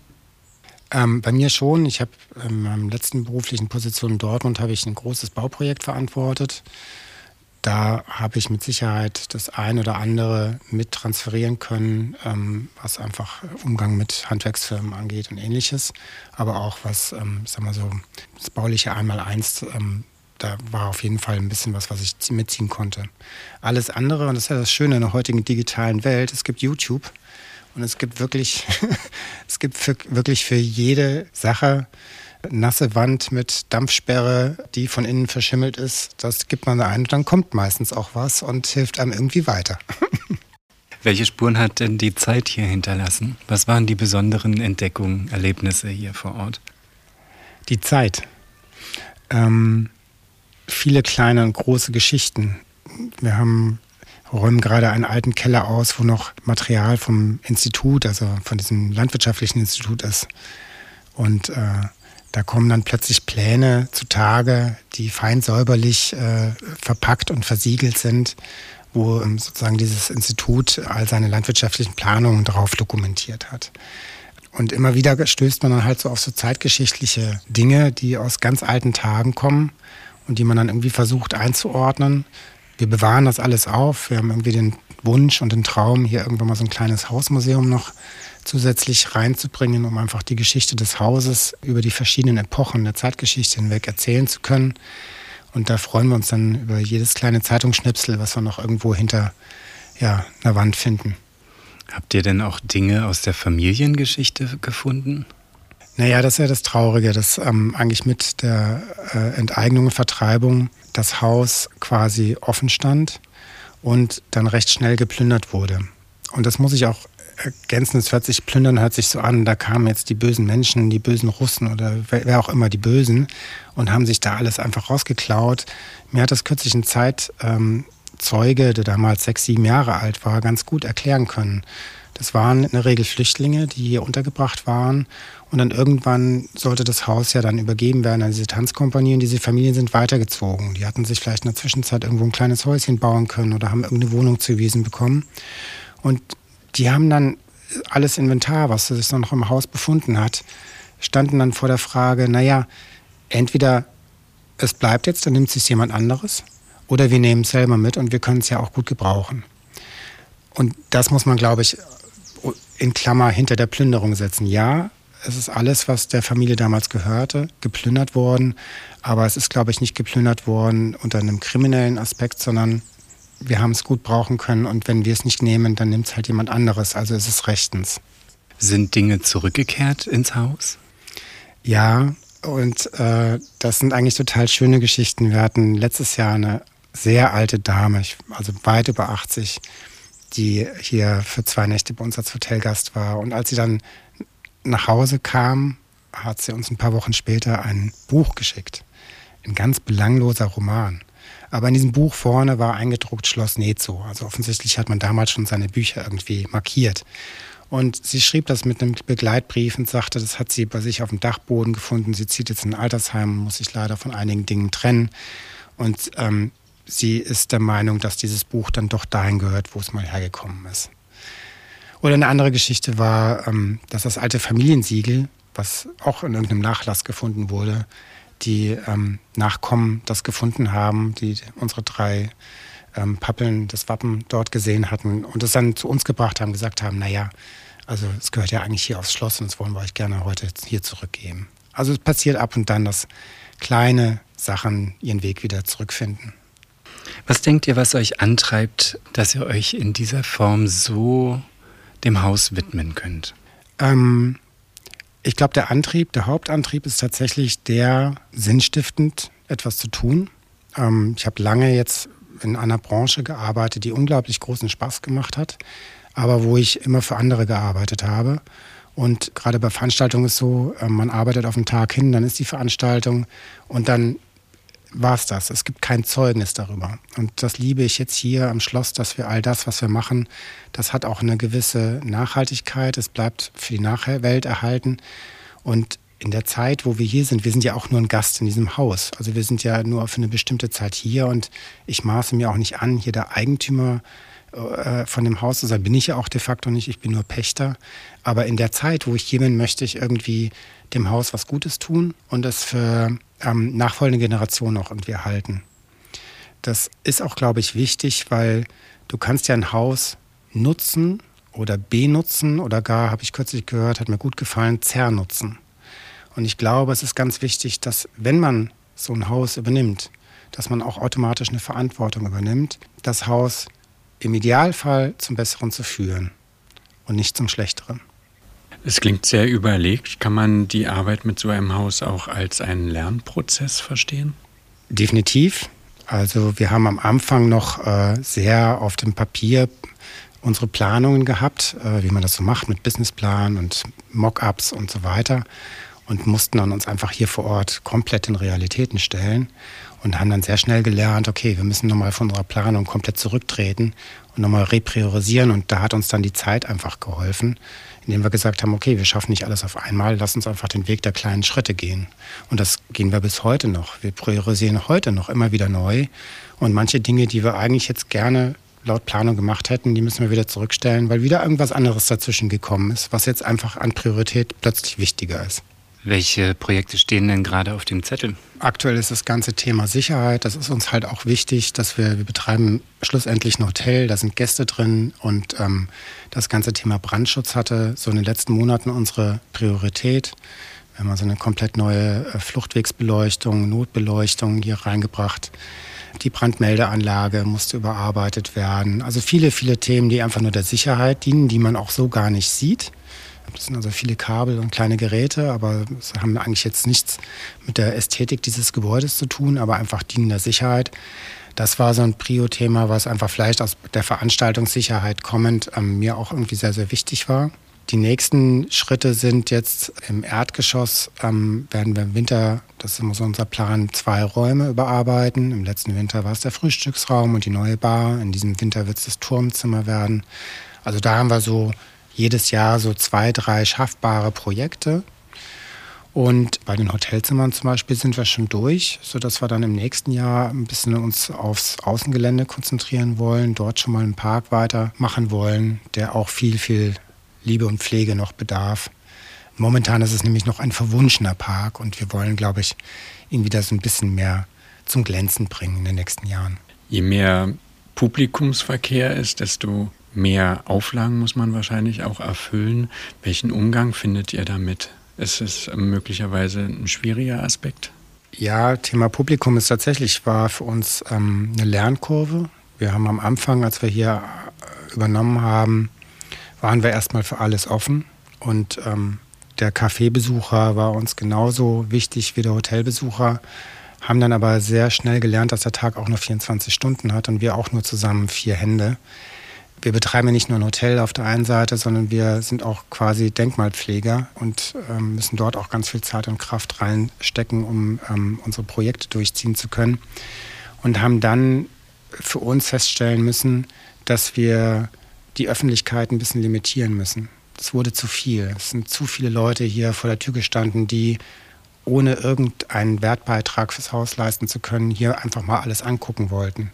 Ähm, bei mir schon. Ich habe in meiner letzten beruflichen Position in Dortmund habe ich ein großes Bauprojekt verantwortet da habe ich mit Sicherheit das ein oder andere mit transferieren können, ähm, was einfach Umgang mit Handwerksfirmen angeht und ähnliches. Aber auch was, ähm, sag mal so, das bauliche Einmaleins ähm, da war auf jeden Fall ein bisschen was, was ich mitziehen konnte. Alles andere, und das ist ja das Schöne in der heutigen digitalen Welt, es gibt YouTube und es gibt wirklich, es gibt für, wirklich für jede Sache nasse Wand mit Dampfsperre, die von innen verschimmelt ist. Das gibt man da ein und dann kommt meistens auch was und hilft einem irgendwie weiter. Welche Spuren hat denn die Zeit hier hinterlassen? Was waren die besonderen Entdeckungen, Erlebnisse hier vor Ort? Die Zeit. Ähm, viele kleine und große Geschichten. Wir haben räumen gerade einen alten Keller aus, wo noch Material vom Institut, also von diesem landwirtschaftlichen Institut ist. Und äh, da kommen dann plötzlich Pläne zutage, die fein säuberlich äh, verpackt und versiegelt sind, wo ähm, sozusagen dieses Institut all seine landwirtschaftlichen Planungen drauf dokumentiert hat. Und immer wieder stößt man dann halt so auf so zeitgeschichtliche Dinge, die aus ganz alten Tagen kommen und die man dann irgendwie versucht einzuordnen. Wir bewahren das alles auf. Wir haben irgendwie den Wunsch und den Traum, hier irgendwann mal so ein kleines Hausmuseum noch zusätzlich reinzubringen, um einfach die Geschichte des Hauses über die verschiedenen Epochen der Zeitgeschichte hinweg erzählen zu können. Und da freuen wir uns dann über jedes kleine Zeitungsschnipsel, was wir noch irgendwo hinter ja, einer Wand finden. Habt ihr denn auch Dinge aus der Familiengeschichte gefunden? Naja, das ist ja das Traurige, dass ähm, eigentlich mit der äh, Enteignung und Vertreibung das Haus quasi offen stand und dann recht schnell geplündert wurde. Und das muss ich auch ergänzen, es hört sich, plündern hört sich so an, da kamen jetzt die bösen Menschen, die bösen Russen oder wer auch immer die Bösen und haben sich da alles einfach rausgeklaut. Mir hat das kürzlich ein Zeitzeuge, ähm, der damals sechs, sieben Jahre alt war, ganz gut erklären können. Das waren in der Regel Flüchtlinge, die hier untergebracht waren. Und dann irgendwann sollte das Haus ja dann übergeben werden an diese Tanzkompanie und diese Familien sind weitergezogen. Die hatten sich vielleicht in der Zwischenzeit irgendwo ein kleines Häuschen bauen können oder haben irgendeine Wohnung zugewiesen bekommen. Und die haben dann alles Inventar, was sich noch im Haus befunden hat, standen dann vor der Frage, naja, entweder es bleibt jetzt, dann nimmt es sich jemand anderes, oder wir nehmen es selber mit und wir können es ja auch gut gebrauchen. Und das muss man, glaube ich, in Klammer hinter der Plünderung setzen. Ja, es ist alles, was der Familie damals gehörte, geplündert worden, aber es ist, glaube ich, nicht geplündert worden unter einem kriminellen Aspekt, sondern wir haben es gut brauchen können und wenn wir es nicht nehmen, dann nimmt es halt jemand anderes. Also ist es rechtens. Sind Dinge zurückgekehrt ins Haus? Ja, und äh, das sind eigentlich total schöne Geschichten. Wir hatten letztes Jahr eine sehr alte Dame, also weit über 80, die hier für zwei Nächte bei uns als Hotelgast war. Und als sie dann nach Hause kam, hat sie uns ein paar Wochen später ein Buch geschickt. Ein ganz belangloser Roman. Aber in diesem Buch vorne war eingedruckt Schloss Nezo. Also offensichtlich hat man damals schon seine Bücher irgendwie markiert. Und sie schrieb das mit einem Begleitbrief und sagte, das hat sie bei sich auf dem Dachboden gefunden. Sie zieht jetzt in ein Altersheim, muss sich leider von einigen Dingen trennen. Und ähm, sie ist der Meinung, dass dieses Buch dann doch dahin gehört, wo es mal hergekommen ist. Oder eine andere Geschichte war, ähm, dass das alte Familiensiegel, was auch in irgendeinem Nachlass gefunden wurde, die ähm, Nachkommen das gefunden haben, die unsere drei ähm, Pappeln, das Wappen dort gesehen hatten und es dann zu uns gebracht haben, gesagt haben, naja, also es gehört ja eigentlich hier aufs Schloss und das wollen wir euch gerne heute hier zurückgeben. Also es passiert ab und dann, dass kleine Sachen ihren Weg wieder zurückfinden. Was denkt ihr, was euch antreibt, dass ihr euch in dieser Form so dem Haus widmen könnt? Ähm, ich glaube, der Antrieb, der Hauptantrieb ist tatsächlich der, sinnstiftend etwas zu tun. Ähm, ich habe lange jetzt in einer Branche gearbeitet, die unglaublich großen Spaß gemacht hat, aber wo ich immer für andere gearbeitet habe. Und gerade bei Veranstaltungen ist es so, äh, man arbeitet auf den Tag hin, dann ist die Veranstaltung und dann war es das. Es gibt kein Zeugnis darüber. Und das liebe ich jetzt hier am Schloss, dass wir all das, was wir machen, das hat auch eine gewisse Nachhaltigkeit. Es bleibt für die Nachwelt erhalten. Und in der Zeit, wo wir hier sind, wir sind ja auch nur ein Gast in diesem Haus. Also wir sind ja nur für eine bestimmte Zeit hier und ich maße mir auch nicht an, hier der Eigentümer äh, von dem Haus zu sein. Bin ich ja auch de facto nicht, ich bin nur Pächter. Aber in der Zeit, wo ich hier bin, möchte ich irgendwie dem Haus was Gutes tun und das für ähm, nachfolgende Generationen auch irgendwie erhalten. Das ist auch, glaube ich, wichtig, weil du kannst ja ein Haus nutzen oder benutzen oder gar, habe ich kürzlich gehört, hat mir gut gefallen, zernutzen. Und ich glaube, es ist ganz wichtig, dass wenn man so ein Haus übernimmt, dass man auch automatisch eine Verantwortung übernimmt, das Haus im Idealfall zum Besseren zu führen und nicht zum Schlechteren. Es klingt sehr überlegt. Kann man die Arbeit mit so einem Haus auch als einen Lernprozess verstehen? Definitiv. Also wir haben am Anfang noch äh, sehr auf dem Papier unsere Planungen gehabt, äh, wie man das so macht mit Businessplan und Mockups und so weiter und mussten dann uns einfach hier vor Ort komplett in Realitäten stellen und haben dann sehr schnell gelernt, okay, wir müssen nochmal von unserer Planung komplett zurücktreten und nochmal repriorisieren und da hat uns dann die Zeit einfach geholfen, indem wir gesagt haben, okay, wir schaffen nicht alles auf einmal, lass uns einfach den Weg der kleinen Schritte gehen. Und das gehen wir bis heute noch. Wir priorisieren heute noch immer wieder neu und manche Dinge, die wir eigentlich jetzt gerne laut Planung gemacht hätten, die müssen wir wieder zurückstellen, weil wieder irgendwas anderes dazwischen gekommen ist, was jetzt einfach an Priorität plötzlich wichtiger ist. Welche Projekte stehen denn gerade auf dem Zettel? Aktuell ist das ganze Thema Sicherheit. Das ist uns halt auch wichtig, dass wir, wir betreiben schlussendlich ein Hotel, da sind Gäste drin und ähm, das ganze Thema Brandschutz hatte so in den letzten Monaten unsere Priorität. Wir haben also eine komplett neue äh, Fluchtwegsbeleuchtung, Notbeleuchtung hier reingebracht. Die Brandmeldeanlage musste überarbeitet werden. Also viele, viele Themen, die einfach nur der Sicherheit dienen, die man auch so gar nicht sieht. Das sind also viele Kabel und kleine Geräte, aber sie haben eigentlich jetzt nichts mit der Ästhetik dieses Gebäudes zu tun, aber einfach dienen der Sicherheit. Das war so ein Prio-Thema, was einfach vielleicht aus der Veranstaltungssicherheit kommend ähm, mir auch irgendwie sehr, sehr wichtig war. Die nächsten Schritte sind jetzt im Erdgeschoss, ähm, werden wir im Winter, das ist immer so unser Plan, zwei Räume überarbeiten. Im letzten Winter war es der Frühstücksraum und die neue Bar. In diesem Winter wird es das Turmzimmer werden. Also da haben wir so jedes Jahr so zwei, drei schaffbare Projekte. Und bei den Hotelzimmern zum Beispiel sind wir schon durch, sodass wir dann im nächsten Jahr ein bisschen uns aufs Außengelände konzentrieren wollen, dort schon mal einen Park weitermachen wollen, der auch viel, viel Liebe und Pflege noch bedarf. Momentan ist es nämlich noch ein verwunschener Park und wir wollen, glaube ich, ihn wieder so ein bisschen mehr zum Glänzen bringen in den nächsten Jahren. Je mehr Publikumsverkehr ist, desto mehr Auflagen muss man wahrscheinlich auch erfüllen. Welchen Umgang findet ihr damit? Ist es möglicherweise ein schwieriger Aspekt? Ja, Thema Publikum ist tatsächlich war für uns ähm, eine Lernkurve. Wir haben am Anfang, als wir hier äh, übernommen haben, waren wir erstmal für alles offen und ähm, der Kaffeebesucher war uns genauso wichtig wie der Hotelbesucher, haben dann aber sehr schnell gelernt, dass der Tag auch nur 24 Stunden hat und wir auch nur zusammen vier Hände wir betreiben ja nicht nur ein Hotel auf der einen Seite, sondern wir sind auch quasi Denkmalpfleger und ähm, müssen dort auch ganz viel Zeit und Kraft reinstecken, um ähm, unsere Projekte durchziehen zu können. Und haben dann für uns feststellen müssen, dass wir die Öffentlichkeit ein bisschen limitieren müssen. Es wurde zu viel. Es sind zu viele Leute hier vor der Tür gestanden, die ohne irgendeinen Wertbeitrag fürs Haus leisten zu können, hier einfach mal alles angucken wollten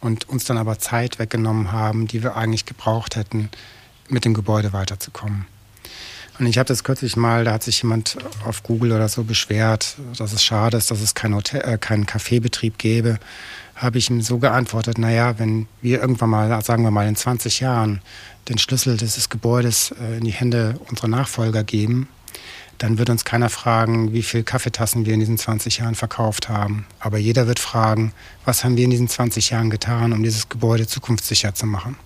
und uns dann aber Zeit weggenommen haben, die wir eigentlich gebraucht hätten, mit dem Gebäude weiterzukommen. Und ich habe das kürzlich mal, da hat sich jemand auf Google oder so beschwert, dass es schade ist, dass es keinen Hotel, äh, keinen Kaffeebetrieb gäbe. Habe ich ihm so geantwortet, naja, wenn wir irgendwann mal, sagen wir mal in 20 Jahren, den Schlüssel dieses Gebäudes äh, in die Hände unserer Nachfolger geben, dann wird uns keiner fragen, wie viele Kaffeetassen wir in diesen 20 Jahren verkauft haben. Aber jeder wird fragen, was haben wir in diesen 20 Jahren getan, um dieses Gebäude zukunftssicher zu machen.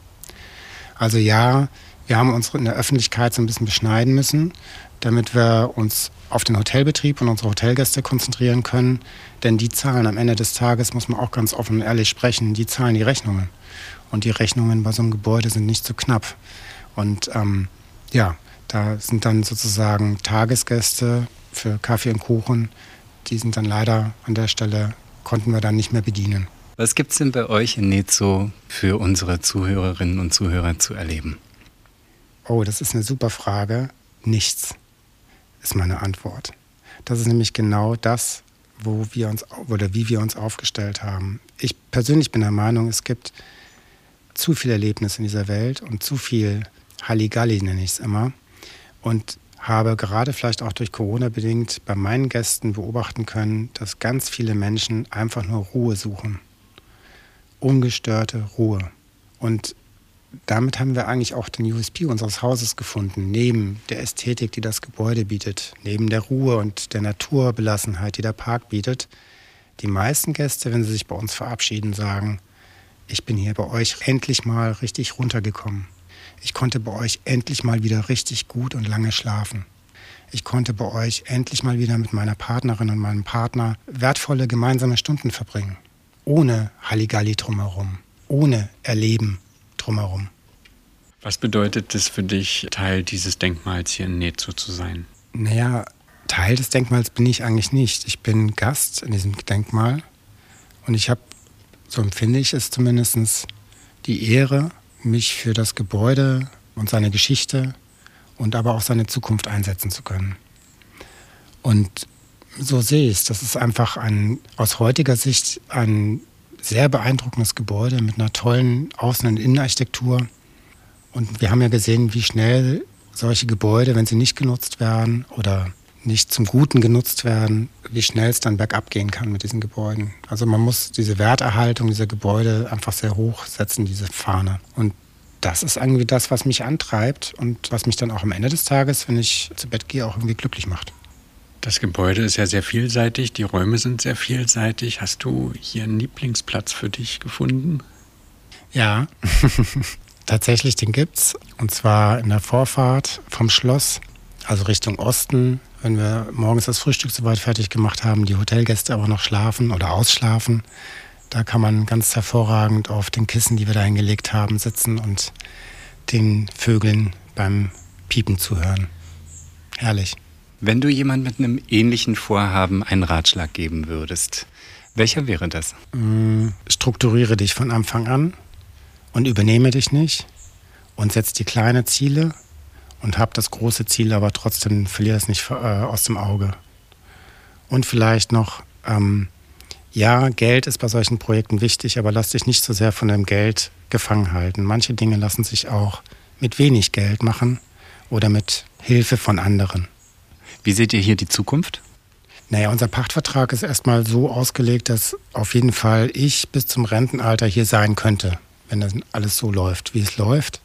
Also ja, wir haben uns in der Öffentlichkeit so ein bisschen beschneiden müssen, damit wir uns auf den Hotelbetrieb und unsere Hotelgäste konzentrieren können. Denn die zahlen am Ende des Tages, muss man auch ganz offen und ehrlich sprechen, die zahlen die Rechnungen. Und die Rechnungen bei so einem Gebäude sind nicht so knapp. Und ähm, ja, da sind dann sozusagen Tagesgäste für Kaffee und Kuchen. Die sind dann leider an der Stelle, konnten wir dann nicht mehr bedienen. Was gibt es denn bei euch in Nezo für unsere Zuhörerinnen und Zuhörer zu erleben? Oh, das ist eine super Frage. Nichts ist meine Antwort. Das ist nämlich genau das, wo wir uns oder wie wir uns aufgestellt haben. Ich persönlich bin der Meinung, es gibt zu viel Erlebnis in dieser Welt und zu viel Halligalli nenne ich es immer und habe gerade vielleicht auch durch Corona bedingt bei meinen Gästen beobachten können, dass ganz viele Menschen einfach nur Ruhe suchen. Ungestörte Ruhe. Und damit haben wir eigentlich auch den USP unseres Hauses gefunden, neben der Ästhetik, die das Gebäude bietet, neben der Ruhe und der Naturbelassenheit, die der Park bietet. die meisten Gäste, wenn sie sich bei uns verabschieden, sagen, ich bin hier bei euch endlich mal richtig runtergekommen. Ich konnte bei euch endlich mal wieder richtig gut und lange schlafen. Ich konnte bei euch endlich mal wieder mit meiner Partnerin und meinem Partner wertvolle gemeinsame Stunden verbringen. Ohne Halligalli drumherum. Ohne Erleben drumherum. Was bedeutet es für dich, Teil dieses Denkmals hier in Netzo zu sein? Naja, Teil des Denkmals bin ich eigentlich nicht. Ich bin Gast in diesem Denkmal und ich habe, so empfinde ich es zumindest, die Ehre, mich für das Gebäude und seine Geschichte und aber auch seine Zukunft einsetzen zu können. Und so sehe ich es. Das ist einfach ein, aus heutiger Sicht ein sehr beeindruckendes Gebäude mit einer tollen Außen- und Innenarchitektur. Und wir haben ja gesehen, wie schnell solche Gebäude, wenn sie nicht genutzt werden oder nicht zum Guten genutzt werden, wie schnell es dann bergab gehen kann mit diesen Gebäuden. Also man muss diese Werterhaltung dieser Gebäude einfach sehr hoch setzen, diese Fahne. Und das ist irgendwie das, was mich antreibt und was mich dann auch am Ende des Tages, wenn ich zu Bett gehe, auch irgendwie glücklich macht. Das Gebäude ist ja sehr vielseitig, die Räume sind sehr vielseitig. Hast du hier einen Lieblingsplatz für dich gefunden? Ja, tatsächlich, den gibt's. Und zwar in der Vorfahrt vom Schloss, also Richtung Osten, wenn wir morgens das Frühstück soweit fertig gemacht haben, die Hotelgäste aber noch schlafen oder ausschlafen, da kann man ganz hervorragend auf den Kissen, die wir da hingelegt haben, sitzen und den Vögeln beim Piepen zuhören. Herrlich. Wenn du jemand mit einem ähnlichen Vorhaben einen Ratschlag geben würdest, welcher wäre das? Mm, strukturiere dich von Anfang an und übernehme dich nicht und setz die kleinen Ziele und hab das große Ziel, aber trotzdem verliere es nicht äh, aus dem Auge. Und vielleicht noch, ähm, ja, Geld ist bei solchen Projekten wichtig, aber lass dich nicht so sehr von dem Geld gefangen halten. Manche Dinge lassen sich auch mit wenig Geld machen oder mit Hilfe von anderen. Wie seht ihr hier die Zukunft? Naja, unser Pachtvertrag ist erstmal so ausgelegt, dass auf jeden Fall ich bis zum Rentenalter hier sein könnte, wenn das alles so läuft, wie es läuft.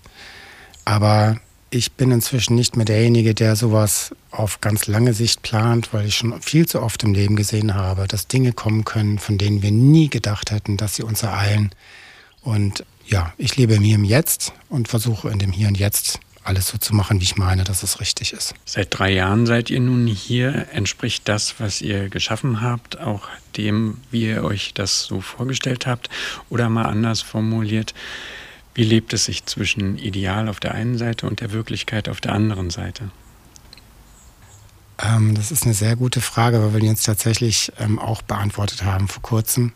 Aber ich bin inzwischen nicht mehr derjenige, der sowas auf ganz lange Sicht plant, weil ich schon viel zu oft im Leben gesehen habe, dass Dinge kommen können, von denen wir nie gedacht hätten, dass sie uns ereilen. Und ja, ich lebe im Jetzt und versuche in dem Hier und Jetzt alles so zu machen, wie ich meine, dass es richtig ist. Seit drei Jahren seid ihr nun hier. Entspricht das, was ihr geschaffen habt, auch dem, wie ihr euch das so vorgestellt habt? Oder mal anders formuliert, wie lebt es sich zwischen Ideal auf der einen Seite und der Wirklichkeit auf der anderen Seite? Ähm, das ist eine sehr gute Frage, weil wir die uns tatsächlich ähm, auch beantwortet haben vor kurzem.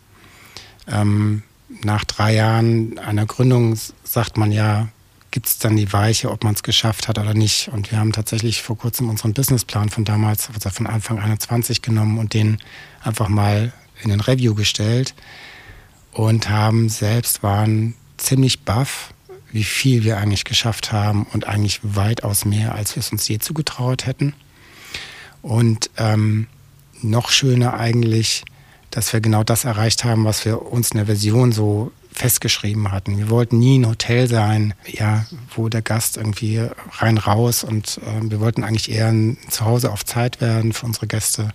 Ähm, nach drei Jahren einer Gründung sagt man ja, gibt es dann die Weiche, ob man es geschafft hat oder nicht. Und wir haben tatsächlich vor kurzem unseren Businessplan von damals, also von Anfang 21 genommen und den einfach mal in den Review gestellt und haben selbst waren ziemlich baff, wie viel wir eigentlich geschafft haben und eigentlich weitaus mehr, als wir es uns je zugetraut hätten. Und ähm, noch schöner eigentlich, dass wir genau das erreicht haben, was wir uns in der Version so festgeschrieben hatten. Wir wollten nie ein Hotel sein, ja, wo der Gast irgendwie rein raus und äh, wir wollten eigentlich eher ein Zuhause auf Zeit werden für unsere Gäste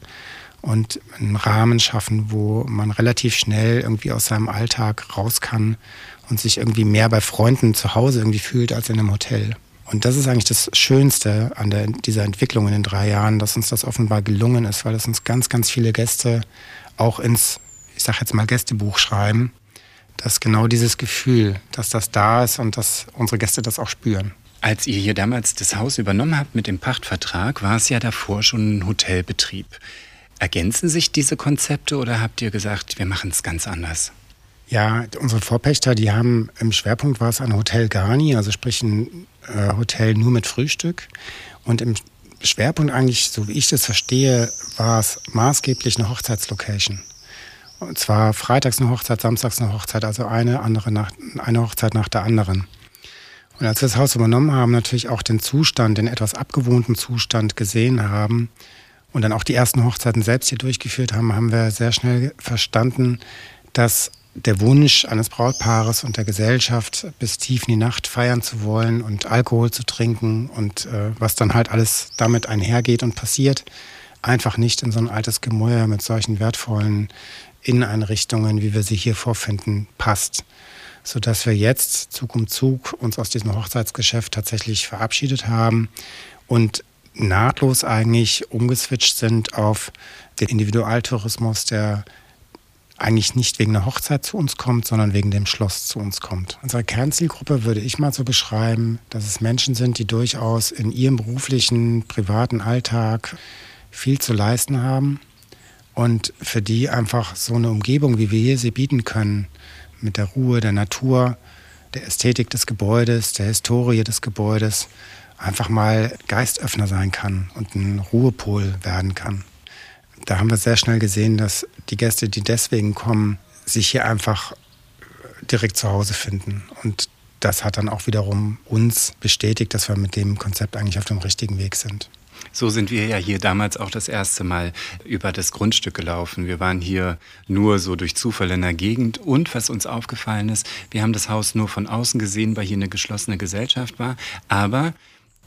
und einen Rahmen schaffen, wo man relativ schnell irgendwie aus seinem Alltag raus kann und sich irgendwie mehr bei Freunden zu Hause irgendwie fühlt als in einem Hotel. Und das ist eigentlich das Schönste an der, dieser Entwicklung in den drei Jahren, dass uns das offenbar gelungen ist, weil es uns ganz, ganz viele Gäste auch ins, ich sag jetzt mal, Gästebuch schreiben, dass genau dieses Gefühl, dass das da ist und dass unsere Gäste das auch spüren. Als ihr hier damals das Haus übernommen habt mit dem Pachtvertrag, war es ja davor schon ein Hotelbetrieb. Ergänzen sich diese Konzepte oder habt ihr gesagt, wir machen es ganz anders? Ja, unsere Vorpächter, die haben im Schwerpunkt war es ein Hotel Garni, also sprich ein äh, Hotel nur mit Frühstück. Und im Schwerpunkt eigentlich, so wie ich das verstehe, war es maßgeblich eine Hochzeitslocation. Und zwar freitags eine Hochzeit, samstags eine Hochzeit, also eine andere nach, eine Hochzeit nach der anderen. Und als wir das Haus übernommen haben, natürlich auch den Zustand, den etwas abgewohnten Zustand gesehen haben und dann auch die ersten Hochzeiten selbst hier durchgeführt haben, haben wir sehr schnell verstanden, dass der Wunsch eines Brautpaares und der Gesellschaft, bis tief in die Nacht feiern zu wollen und Alkohol zu trinken und äh, was dann halt alles damit einhergeht und passiert, einfach nicht in so ein altes Gemäuer mit solchen wertvollen Inneneinrichtungen, wie wir sie hier vorfinden, passt. Sodass wir jetzt Zug um Zug uns aus diesem Hochzeitsgeschäft tatsächlich verabschiedet haben und nahtlos eigentlich umgeswitcht sind auf den Individualtourismus, der eigentlich nicht wegen der Hochzeit zu uns kommt, sondern wegen dem Schloss zu uns kommt. Unsere Kernzielgruppe würde ich mal so beschreiben, dass es Menschen sind, die durchaus in ihrem beruflichen, privaten Alltag viel zu leisten haben und für die einfach so eine Umgebung, wie wir hier sie bieten können, mit der Ruhe, der Natur, der Ästhetik des Gebäudes, der Historie des Gebäudes, einfach mal Geistöffner sein kann und ein Ruhepol werden kann da haben wir sehr schnell gesehen, dass die Gäste, die deswegen kommen, sich hier einfach direkt zu Hause finden. Und das hat dann auch wiederum uns bestätigt, dass wir mit dem Konzept eigentlich auf dem richtigen Weg sind. So sind wir ja hier damals auch das erste Mal über das Grundstück gelaufen. Wir waren hier nur so durch Zufall in der Gegend und was uns aufgefallen ist, wir haben das Haus nur von außen gesehen, weil hier eine geschlossene Gesellschaft war. Aber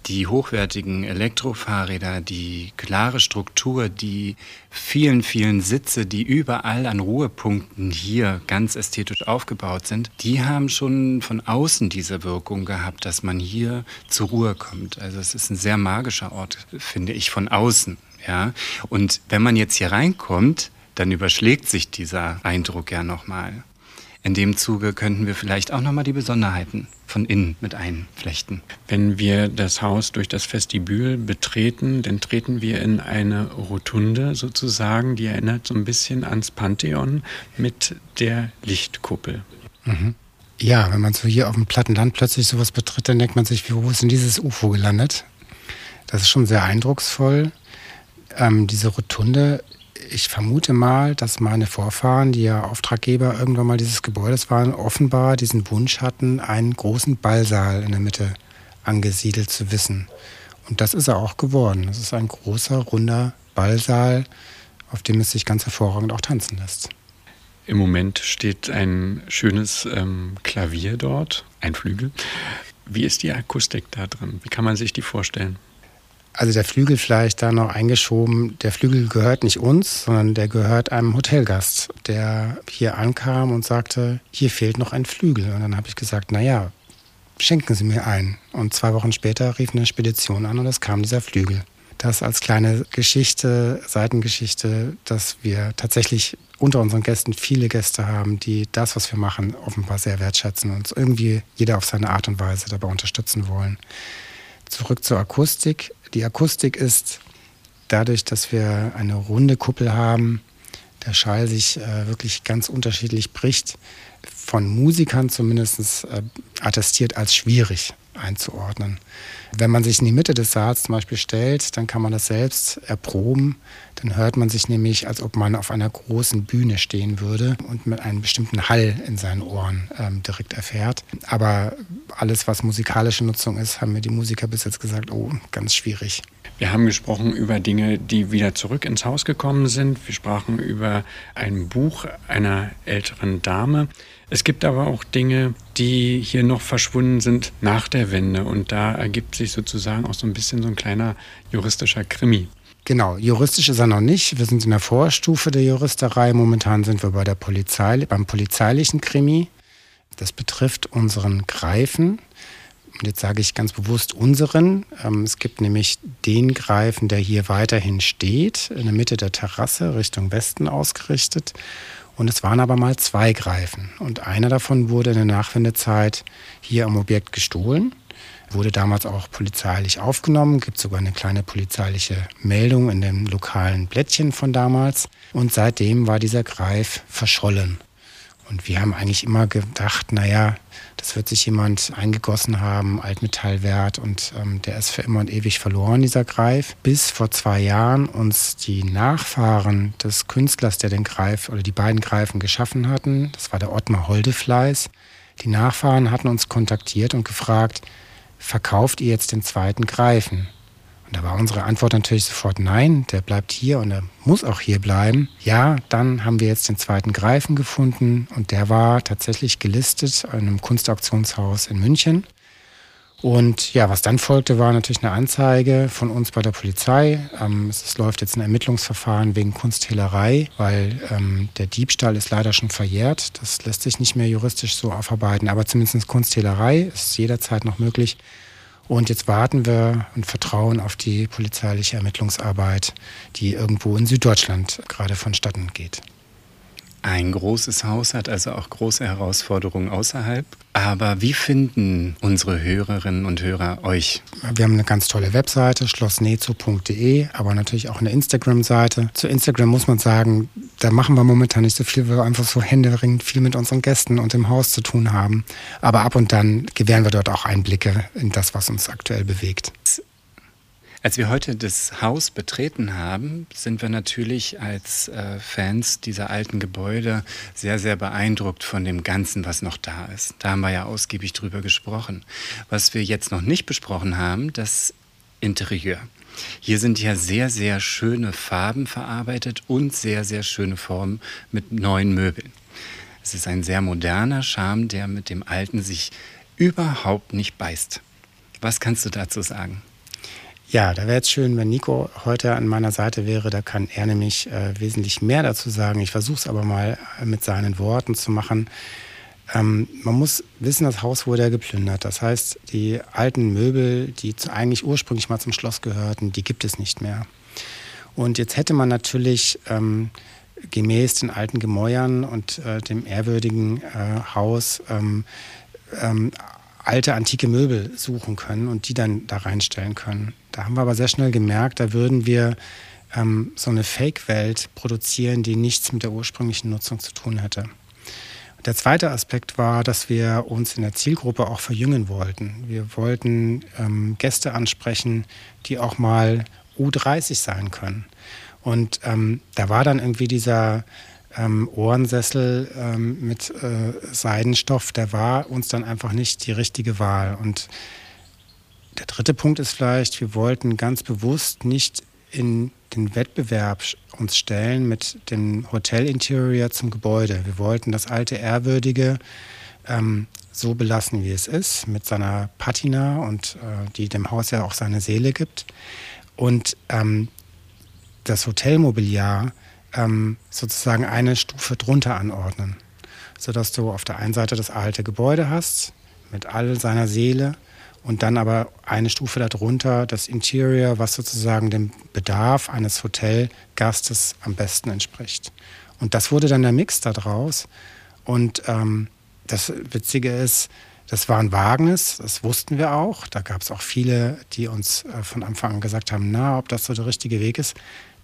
die hochwertigen Elektrofahrräder, die klare Struktur, die vielen, vielen Sitze, die überall an Ruhepunkten hier ganz ästhetisch aufgebaut sind, die haben schon von außen diese Wirkung gehabt, dass man hier zur Ruhe kommt. Also es ist ein sehr magischer Ort, finde ich, von außen. Ja? Und wenn man jetzt hier reinkommt, dann überschlägt sich dieser Eindruck ja nochmal. In dem Zuge könnten wir vielleicht auch nochmal die Besonderheiten von innen mit einflechten. Wenn wir das Haus durch das Vestibül betreten, dann treten wir in eine Rotunde sozusagen, die erinnert so ein bisschen ans Pantheon mit der Lichtkuppel. Mhm. Ja, wenn man so hier auf dem platten Land plötzlich sowas betritt, dann denkt man sich, wo ist denn dieses UFO gelandet? Das ist schon sehr eindrucksvoll. Ähm, diese Rotunde ich vermute mal, dass meine Vorfahren, die ja Auftraggeber irgendwann mal dieses Gebäudes waren, offenbar diesen Wunsch hatten, einen großen Ballsaal in der Mitte angesiedelt zu wissen. Und das ist er auch geworden. Das ist ein großer, runder Ballsaal, auf dem es sich ganz hervorragend auch tanzen lässt. Im Moment steht ein schönes ähm, Klavier dort, ein Flügel. Wie ist die Akustik da drin? Wie kann man sich die vorstellen? Also der Flügel vielleicht da noch eingeschoben. Der Flügel gehört nicht uns, sondern der gehört einem Hotelgast, der hier ankam und sagte, hier fehlt noch ein Flügel. Und dann habe ich gesagt, naja, schenken Sie mir einen. Und zwei Wochen später rief eine Spedition an und es kam dieser Flügel. Das als kleine Geschichte, Seitengeschichte, dass wir tatsächlich unter unseren Gästen viele Gäste haben, die das, was wir machen, offenbar sehr wertschätzen und irgendwie jeder auf seine Art und Weise dabei unterstützen wollen. Zurück zur Akustik. Die Akustik ist dadurch, dass wir eine runde Kuppel haben, der Schall sich äh, wirklich ganz unterschiedlich bricht, von Musikern zumindest äh, attestiert als schwierig einzuordnen. Wenn man sich in die Mitte des Saals zum Beispiel stellt, dann kann man das selbst erproben. Dann hört man sich nämlich, als ob man auf einer großen Bühne stehen würde und mit einem bestimmten Hall in seinen Ohren ähm, direkt erfährt. Aber alles, was musikalische Nutzung ist, haben mir die Musiker bis jetzt gesagt, oh, ganz schwierig. Wir haben gesprochen über Dinge, die wieder zurück ins Haus gekommen sind. Wir sprachen über ein Buch einer älteren Dame. Es gibt aber auch Dinge, die hier noch verschwunden sind nach der Wende. Und da ergibt sich sozusagen auch so ein bisschen so ein kleiner juristischer Krimi. Genau, juristisch ist er noch nicht. Wir sind in der Vorstufe der Juristerei. Momentan sind wir bei der Polizei, beim polizeilichen Krimi. Das betrifft unseren Greifen. Und jetzt sage ich ganz bewusst unseren. Ähm, es gibt nämlich den Greifen, der hier weiterhin steht, in der Mitte der Terrasse, Richtung Westen ausgerichtet. Und es waren aber mal zwei Greifen. Und einer davon wurde in der Nachwendezeit hier am Objekt gestohlen. Wurde damals auch polizeilich aufgenommen, gibt sogar eine kleine polizeiliche Meldung in dem lokalen Blättchen von damals. Und seitdem war dieser Greif verschollen. Und wir haben eigentlich immer gedacht, naja, das wird sich jemand eingegossen haben, Altmetallwert und ähm, der ist für immer und ewig verloren, dieser Greif. Bis vor zwei Jahren uns die Nachfahren des Künstlers, der den Greif oder die beiden Greifen geschaffen hatten, das war der Ottmar Holdefleiß, die Nachfahren hatten uns kontaktiert und gefragt, verkauft ihr jetzt den zweiten Greifen? Und da war unsere Antwort natürlich sofort nein, der bleibt hier und er muss auch hier bleiben. Ja, dann haben wir jetzt den zweiten Greifen gefunden und der war tatsächlich gelistet in einem Kunstauktionshaus in München. Und ja, was dann folgte, war natürlich eine Anzeige von uns bei der Polizei. Ähm, es läuft jetzt ein Ermittlungsverfahren wegen Kunsthehlerei, weil ähm, der Diebstahl ist leider schon verjährt. Das lässt sich nicht mehr juristisch so aufarbeiten, aber zumindest Kunsthehlerei ist jederzeit noch möglich. Und jetzt warten wir und vertrauen auf die polizeiliche Ermittlungsarbeit, die irgendwo in Süddeutschland gerade vonstatten geht. Ein großes Haus hat also auch große Herausforderungen außerhalb. Aber wie finden unsere Hörerinnen und Hörer euch? Wir haben eine ganz tolle Webseite, schlossnezo.de, aber natürlich auch eine Instagram-Seite. Zu Instagram muss man sagen, da machen wir momentan nicht so viel, weil wir einfach so händeringend viel mit unseren Gästen und im Haus zu tun haben. Aber ab und dann gewähren wir dort auch Einblicke in das, was uns aktuell bewegt. Als wir heute das Haus betreten haben, sind wir natürlich als äh, Fans dieser alten Gebäude sehr, sehr beeindruckt von dem Ganzen, was noch da ist. Da haben wir ja ausgiebig drüber gesprochen. Was wir jetzt noch nicht besprochen haben, das Interieur. Hier sind ja sehr, sehr schöne Farben verarbeitet und sehr, sehr schöne Formen mit neuen Möbeln. Es ist ein sehr moderner Charme, der mit dem Alten sich überhaupt nicht beißt. Was kannst du dazu sagen? Ja, da wäre es schön, wenn Nico heute an meiner Seite wäre. Da kann er nämlich äh, wesentlich mehr dazu sagen. Ich versuche es aber mal äh, mit seinen Worten zu machen. Ähm, man muss wissen, das Haus wurde ja geplündert. Das heißt, die alten Möbel, die eigentlich ursprünglich mal zum Schloss gehörten, die gibt es nicht mehr. Und jetzt hätte man natürlich ähm, gemäß den alten Gemäuern und äh, dem ehrwürdigen äh, Haus ähm, ähm alte antike Möbel suchen können und die dann da reinstellen können. Da haben wir aber sehr schnell gemerkt, da würden wir ähm, so eine Fake-Welt produzieren, die nichts mit der ursprünglichen Nutzung zu tun hätte. Der zweite Aspekt war, dass wir uns in der Zielgruppe auch verjüngen wollten. Wir wollten ähm, Gäste ansprechen, die auch mal U30 sein können. Und ähm, da war dann irgendwie dieser ähm, Ohrensessel ähm, mit äh, Seidenstoff, der war uns dann einfach nicht die richtige Wahl. Und der dritte Punkt ist vielleicht, wir wollten ganz bewusst nicht in den Wettbewerb uns stellen mit dem Hotel-Interior zum Gebäude. Wir wollten das alte Ehrwürdige ähm, so belassen, wie es ist, mit seiner Patina und äh, die dem Haus ja auch seine Seele gibt. Und ähm, das Hotelmobiliar ähm, sozusagen eine Stufe drunter anordnen, sodass du auf der einen Seite das alte Gebäude hast mit all seiner Seele und dann aber eine Stufe darunter das Interior, was sozusagen dem Bedarf eines Hotelgastes am besten entspricht. Und das wurde dann der Mix daraus. Und ähm, das Witzige ist, das war ein Wagnis, das wussten wir auch. Da gab es auch viele, die uns äh, von Anfang an gesagt haben, na, ob das so der richtige Weg ist.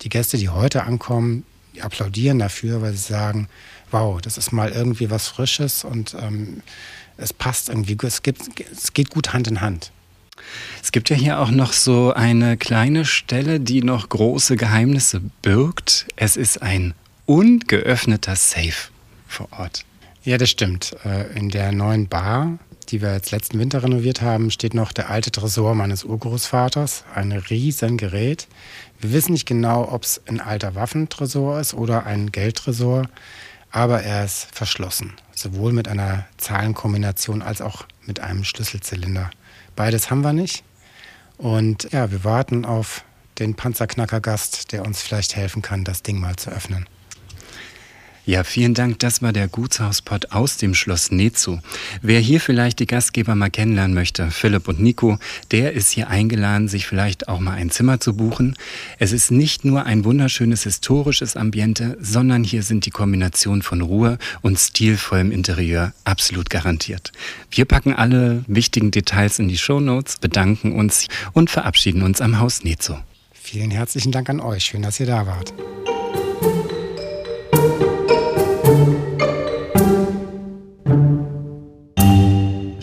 Die Gäste, die heute ankommen, die applaudieren dafür, weil sie sagen, wow, das ist mal irgendwie was Frisches und ähm, es passt irgendwie, es, gibt, es geht gut Hand in Hand. Es gibt ja hier auch noch so eine kleine Stelle, die noch große Geheimnisse birgt. Es ist ein ungeöffneter Safe vor Ort. Ja, das stimmt. Äh, in der neuen Bar, die wir jetzt letzten Winter renoviert haben, steht noch der alte Tresor meines Urgroßvaters. Ein riesen Gerät. Wir wissen nicht genau, ob es ein alter Waffentresor ist oder ein Geldtresor, aber er ist verschlossen, sowohl mit einer Zahlenkombination als auch mit einem Schlüsselzylinder. Beides haben wir nicht. Und ja, wir warten auf den Panzerknackergast, der uns vielleicht helfen kann, das Ding mal zu öffnen. Ja, vielen Dank. Das war der Gutshauspot aus dem Schloss Nezu. Wer hier vielleicht die Gastgeber mal kennenlernen möchte, Philipp und Nico, der ist hier eingeladen, sich vielleicht auch mal ein Zimmer zu buchen. Es ist nicht nur ein wunderschönes historisches Ambiente, sondern hier sind die Kombination von Ruhe und stilvollem Interieur absolut garantiert. Wir packen alle wichtigen Details in die Shownotes, bedanken uns und verabschieden uns am Haus Nezu. Vielen herzlichen Dank an euch. Schön, dass ihr da wart.